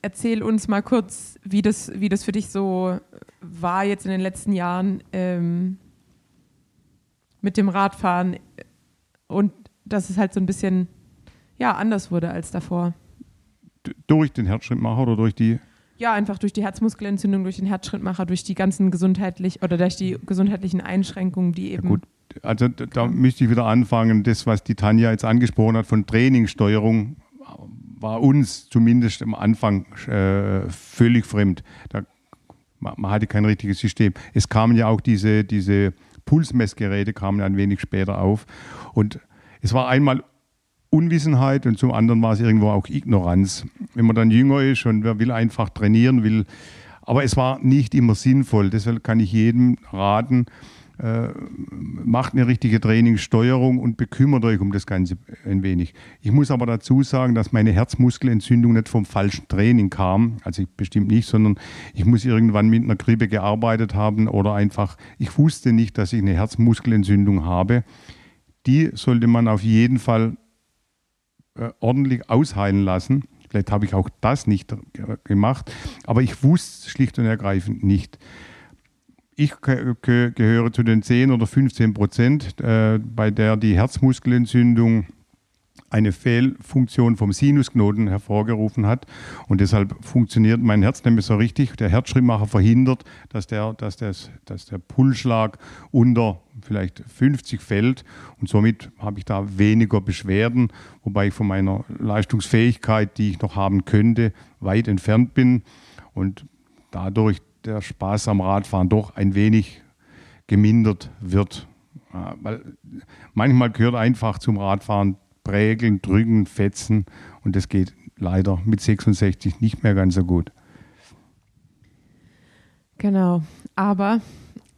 erzähl uns mal kurz, wie das, wie das für dich so war jetzt in den letzten Jahren ähm, mit dem Radfahren und dass es halt so ein bisschen ja, anders wurde als davor. Durch den Herzschrittmacher oder durch die Ja, einfach durch die Herzmuskelentzündung, durch den Herzschrittmacher, durch die ganzen gesundheitlich oder durch die gesundheitlichen Einschränkungen, die eben. gut, also da, da müsste ich wieder anfangen. Das, was die Tanja jetzt angesprochen hat von Trainingssteuerung, war uns zumindest am Anfang äh, völlig fremd. Da, man, man hatte kein richtiges System. Es kamen ja auch diese, diese Pulsmessgeräte kamen ein wenig später auf. Und es war einmal Unwissenheit und zum anderen war es irgendwo auch Ignoranz. Wenn man dann jünger ist und wer will einfach trainieren, will. Aber es war nicht immer sinnvoll. Deshalb kann ich jedem raten, äh, macht eine richtige Trainingssteuerung und bekümmert euch um das Ganze ein wenig. Ich muss aber dazu sagen, dass meine Herzmuskelentzündung nicht vom falschen Training kam, also ich bestimmt nicht, sondern ich muss irgendwann mit einer Grippe gearbeitet haben oder einfach, ich wusste nicht, dass ich eine Herzmuskelentzündung habe. Die sollte man auf jeden Fall äh, ordentlich ausheilen lassen. Vielleicht habe ich auch das nicht ge- gemacht, aber ich wusste schlicht und ergreifend nicht. Ich ge ge gehöre zu den 10 oder 15 Prozent, äh, bei der die Herzmuskelentzündung eine Fehlfunktion vom Sinusknoten hervorgerufen hat und deshalb funktioniert mein Herz mehr so richtig. Der Herzschrittmacher verhindert, dass der, dass das, dass der Pulsschlag unter vielleicht 50 fällt und somit habe ich da weniger Beschwerden, wobei ich von meiner Leistungsfähigkeit, die ich noch haben könnte, weit entfernt bin und dadurch der Spaß am Radfahren doch ein wenig gemindert wird. Ja, Weil manchmal gehört einfach zum Radfahren prägeln, drücken, fetzen und das geht leider mit 66 nicht mehr ganz so gut. Genau. Aber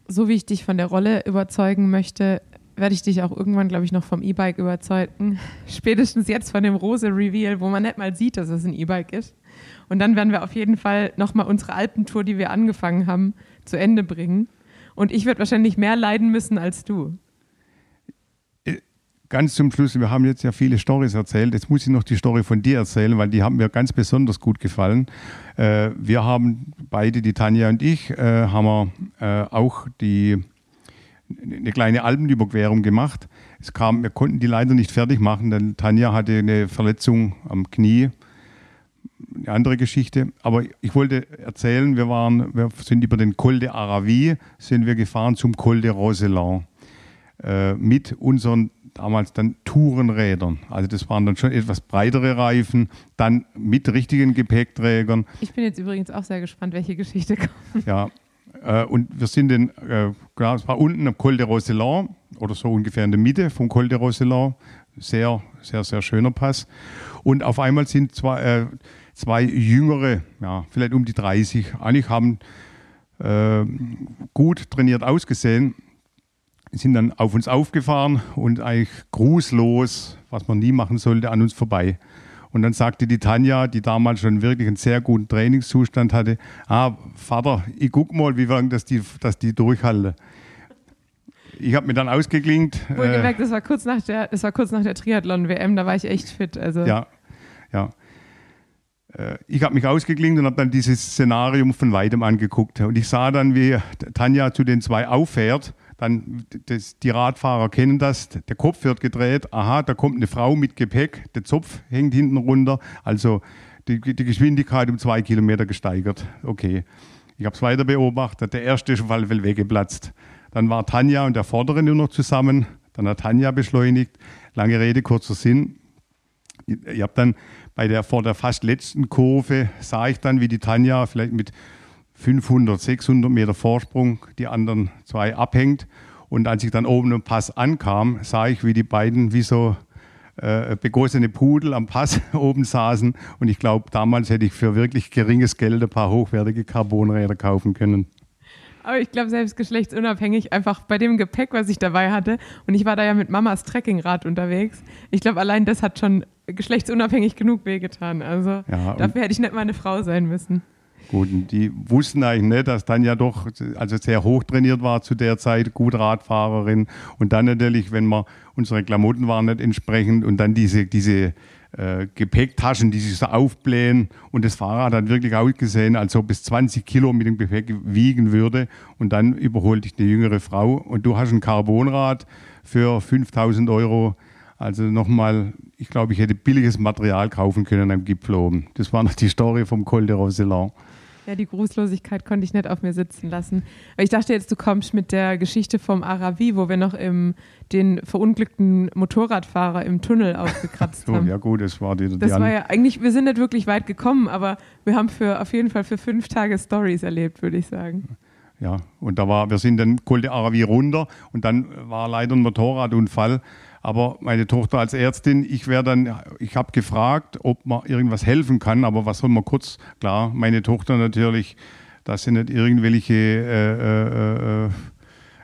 so wie ich dich von der Rolle überzeugen möchte, werde ich dich auch irgendwann, glaube ich, noch vom E-Bike überzeugen. Spätestens jetzt von dem Rose-Reveal, wo man nicht mal sieht, dass es ein E-Bike ist. Und dann werden wir auf jeden Fall nochmal unsere Alpentour, die wir angefangen haben, zu Ende bringen. Und ich werde wahrscheinlich mehr leiden müssen als du. Ganz zum Schluss, wir haben jetzt ja viele Stories erzählt. Jetzt muss ich noch die Story von dir erzählen, weil die haben mir ganz besonders gut gefallen. Äh, wir haben beide, die Tanja und ich, äh, haben wir äh, auch die, eine kleine Alpenüberquerung gemacht. Es kam, wir konnten die leider nicht fertig machen, denn Tanja hatte eine Verletzung am Knie. Eine andere Geschichte. Aber ich wollte erzählen, wir waren, wir sind über den Col de Aravi, sind wir gefahren zum Col de Roseland äh, mit unseren damals dann Tourenrädern. Also das waren dann schon etwas breitere Reifen, dann mit richtigen Gepäckträgern. Ich bin jetzt übrigens auch sehr gespannt, welche Geschichte kommt. Ja, äh, und wir sind dann, äh, klar, es war unten am Col de Roseland oder so ungefähr in der Mitte vom Col de Roseland. Sehr, sehr, sehr schöner Pass. Und auf einmal sind zwei, äh, zwei jüngere, ja, vielleicht um die 30, eigentlich haben äh, gut trainiert ausgesehen, sind dann auf uns aufgefahren und eigentlich grußlos, was man nie machen sollte, an uns vorbei. Und dann sagte die Tanja, die damals schon wirklich einen sehr guten Trainingszustand hatte, ah, Vater, ich guck mal, wie lange das die, dass die durchhalten. Ich habe mir dann ausgeklingt. Wohlgemerkt, äh, das war kurz nach der, das war kurz nach der Triathlon-WM, da war ich echt fit. Also. Ja, ja. Äh, ich habe mich ausgeklingt und habe dann dieses Szenario von weitem angeguckt. Und ich sah dann, wie Tanja zu den zwei auffährt dann das, die Radfahrer kennen das, der Kopf wird gedreht, aha, da kommt eine Frau mit Gepäck, der Zopf hängt hinten runter, also die, die Geschwindigkeit um zwei Kilometer gesteigert. Okay. Ich habe es weiter beobachtet, der erste Fall will weggeplatzt. Dann war Tanja und der Vordere nur noch zusammen, dann hat Tanja beschleunigt. Lange Rede, kurzer Sinn. Ich habe dann bei der vor der fast letzten Kurve sah ich dann, wie die Tanja vielleicht mit 500, 600 Meter Vorsprung, die anderen zwei abhängt. Und als ich dann oben im Pass ankam, sah ich, wie die beiden wie so äh, begossene Pudel am Pass oben saßen. Und ich glaube, damals hätte ich für wirklich geringes Geld ein paar hochwertige Carbonräder kaufen können. Aber ich glaube, selbst geschlechtsunabhängig, einfach bei dem Gepäck, was ich dabei hatte, und ich war da ja mit Mamas Trekkingrad unterwegs, ich glaube, allein das hat schon geschlechtsunabhängig genug wehgetan. Also ja, dafür hätte ich nicht meine Frau sein müssen. Gut, und die wussten eigentlich nicht, dass dann ja doch also sehr hoch trainiert war zu der Zeit, gut Radfahrerin. Und dann natürlich, wenn man unsere Klamotten waren nicht entsprechend und dann diese, diese äh, Gepäcktaschen, die sich so aufblähen und das Fahrrad hat wirklich ausgesehen, als ob es 20 Kilo mit dem Gepäck wiegen würde. Und dann überholte ich eine jüngere Frau und du hast ein Carbonrad für 5000 Euro. Also nochmal, ich glaube, ich hätte billiges Material kaufen können am Gipfel oben. Das war noch die Story vom Col de Roseland. Ja, die Grußlosigkeit konnte ich nicht auf mir sitzen lassen. Ich dachte jetzt, du kommst mit der Geschichte vom Aravi, wo wir noch im, den verunglückten Motorradfahrer im Tunnel aufgekratzt so, haben. Ja gut, das war die, die Das war ja eigentlich, wir sind nicht wirklich weit gekommen, aber wir haben für auf jeden Fall für fünf Tage Stories erlebt, würde ich sagen. Ja, und da war, wir sind dann Col de Aravi runter und dann war leider ein Motorradunfall aber meine Tochter als Ärztin, ich wäre dann, ich habe gefragt, ob man irgendwas helfen kann, aber was soll man kurz, klar, meine Tochter natürlich, dass sie nicht irgendwelche äh, äh, äh,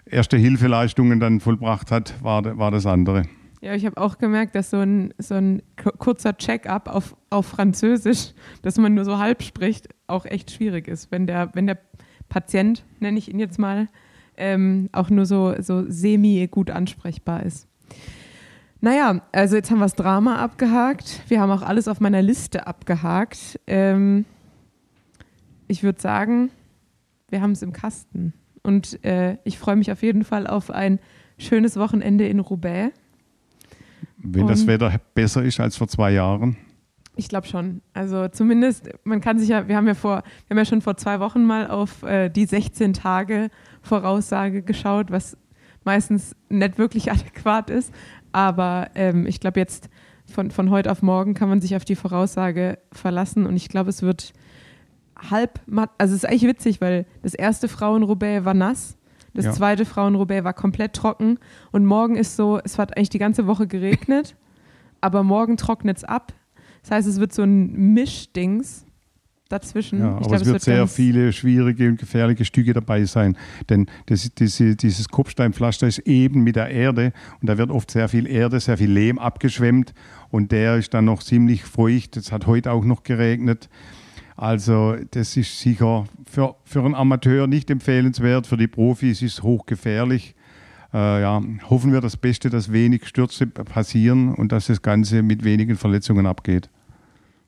erste Hilfeleistungen dann vollbracht hat, war, war das andere. Ja, ich habe auch gemerkt, dass so ein, so ein kurzer Check-up auf, auf Französisch, dass man nur so halb spricht, auch echt schwierig ist. Wenn der, wenn der Patient, nenne ich ihn jetzt mal, ähm, auch nur so, so semi gut ansprechbar ist. Naja, also jetzt haben wir das Drama abgehakt. Wir haben auch alles auf meiner Liste abgehakt. Ähm, ich würde sagen, wir haben es im Kasten. Und äh, ich freue mich auf jeden Fall auf ein schönes Wochenende in Roubaix. Wenn Und das Wetter besser ist als vor zwei Jahren. Ich glaube schon. Also zumindest, man kann sich ja, wir haben ja vor, wir haben ja schon vor zwei Wochen mal auf äh, die 16 Tage Voraussage geschaut, was meistens nicht wirklich adäquat ist. Aber ähm, ich glaube, jetzt von, von heute auf morgen kann man sich auf die Voraussage verlassen und ich glaube, es wird halb matt. Also es ist eigentlich witzig, weil das erste Frauen-Roubaix war nass, das ja. zweite Frauen-Roubaix war komplett trocken und morgen ist so, es hat eigentlich die ganze Woche geregnet, aber morgen trocknet es ab. Das heißt, es wird so ein Mischdings dazwischen. Ja, aber Ich glaub, es wird sehr ganz- viele schwierige und gefährliche Stücke dabei sein. Denn das, diese, dieses Kopfsteinpflaster ist eben mit der Erde und da wird oft sehr viel Erde, sehr viel Lehm abgeschwemmt und der ist dann noch ziemlich feucht. Es hat heute auch noch geregnet. Also das ist sicher für, für einen Amateur nicht empfehlenswert, für die Profis ist es hochgefährlich. Äh, ja, hoffen wir das Beste, dass wenig Stürze passieren und dass das Ganze mit wenigen Verletzungen abgeht.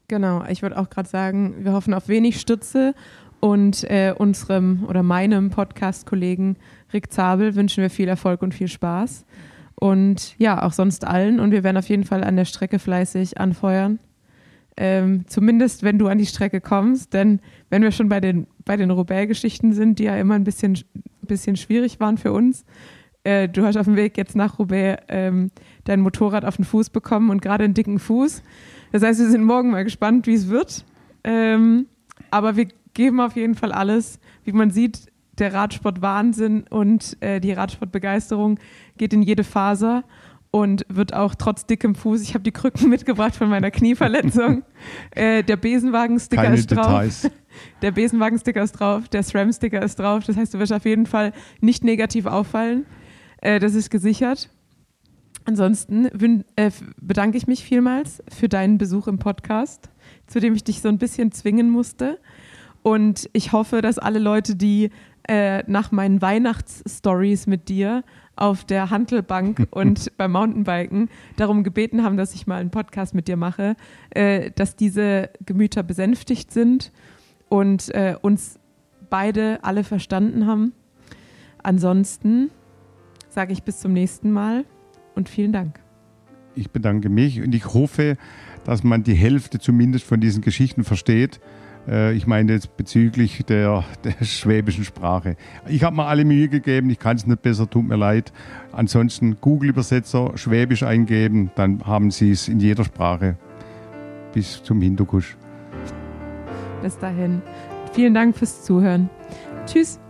Genau, ich würde auch gerade sagen, wir hoffen auf wenig Stütze und äh, unserem oder meinem Podcast-Kollegen Rick Zabel wünschen wir viel Erfolg und viel Spaß. Und ja, auch sonst allen. Und wir werden auf jeden Fall an der Strecke fleißig anfeuern. Ähm, zumindest, wenn du an die Strecke kommst. Denn wenn wir schon bei den, bei den Roubaix-Geschichten sind, die ja immer ein bisschen, bisschen schwierig waren für uns, äh, du hast auf dem Weg jetzt nach Roubaix ähm, dein Motorrad auf den Fuß bekommen und gerade einen dicken Fuß. Das heißt, wir sind morgen mal gespannt, wie es wird. Ähm, aber wir geben auf jeden Fall alles. Wie man sieht, der Radsport-Wahnsinn und äh, die Radsportbegeisterung geht in jede Faser und wird auch trotz dickem Fuß. Ich habe die Krücken mitgebracht von meiner Knieverletzung. äh, der Besenwagen-Sticker Keine ist drauf. Details. Der Besenwagen-Sticker ist drauf, der SRAM-Sticker ist drauf. Das heißt, du wirst auf jeden Fall nicht negativ auffallen. Äh, das ist gesichert. Ansonsten äh, bedanke ich mich vielmals für deinen Besuch im Podcast, zu dem ich dich so ein bisschen zwingen musste. Und ich hoffe, dass alle Leute, die äh, nach meinen Weihnachtsstories mit dir auf der Handelbank und beim Mountainbiken darum gebeten haben, dass ich mal einen Podcast mit dir mache, äh, dass diese Gemüter besänftigt sind und äh, uns beide alle verstanden haben. Ansonsten sage ich bis zum nächsten Mal und vielen Dank. Ich bedanke mich und ich hoffe, dass man die Hälfte zumindest von diesen Geschichten versteht. Äh, Ich meine jetzt bezüglich der, der schwäbischen Sprache. Ich habe mir alle Mühe gegeben, ich kann es nicht besser, tut mir leid. Ansonsten Google-Übersetzer Schwäbisch eingeben, dann haben Sie es in jeder Sprache bis zum Hindukusch. Bis dahin. Vielen Dank fürs Zuhören. Tschüss.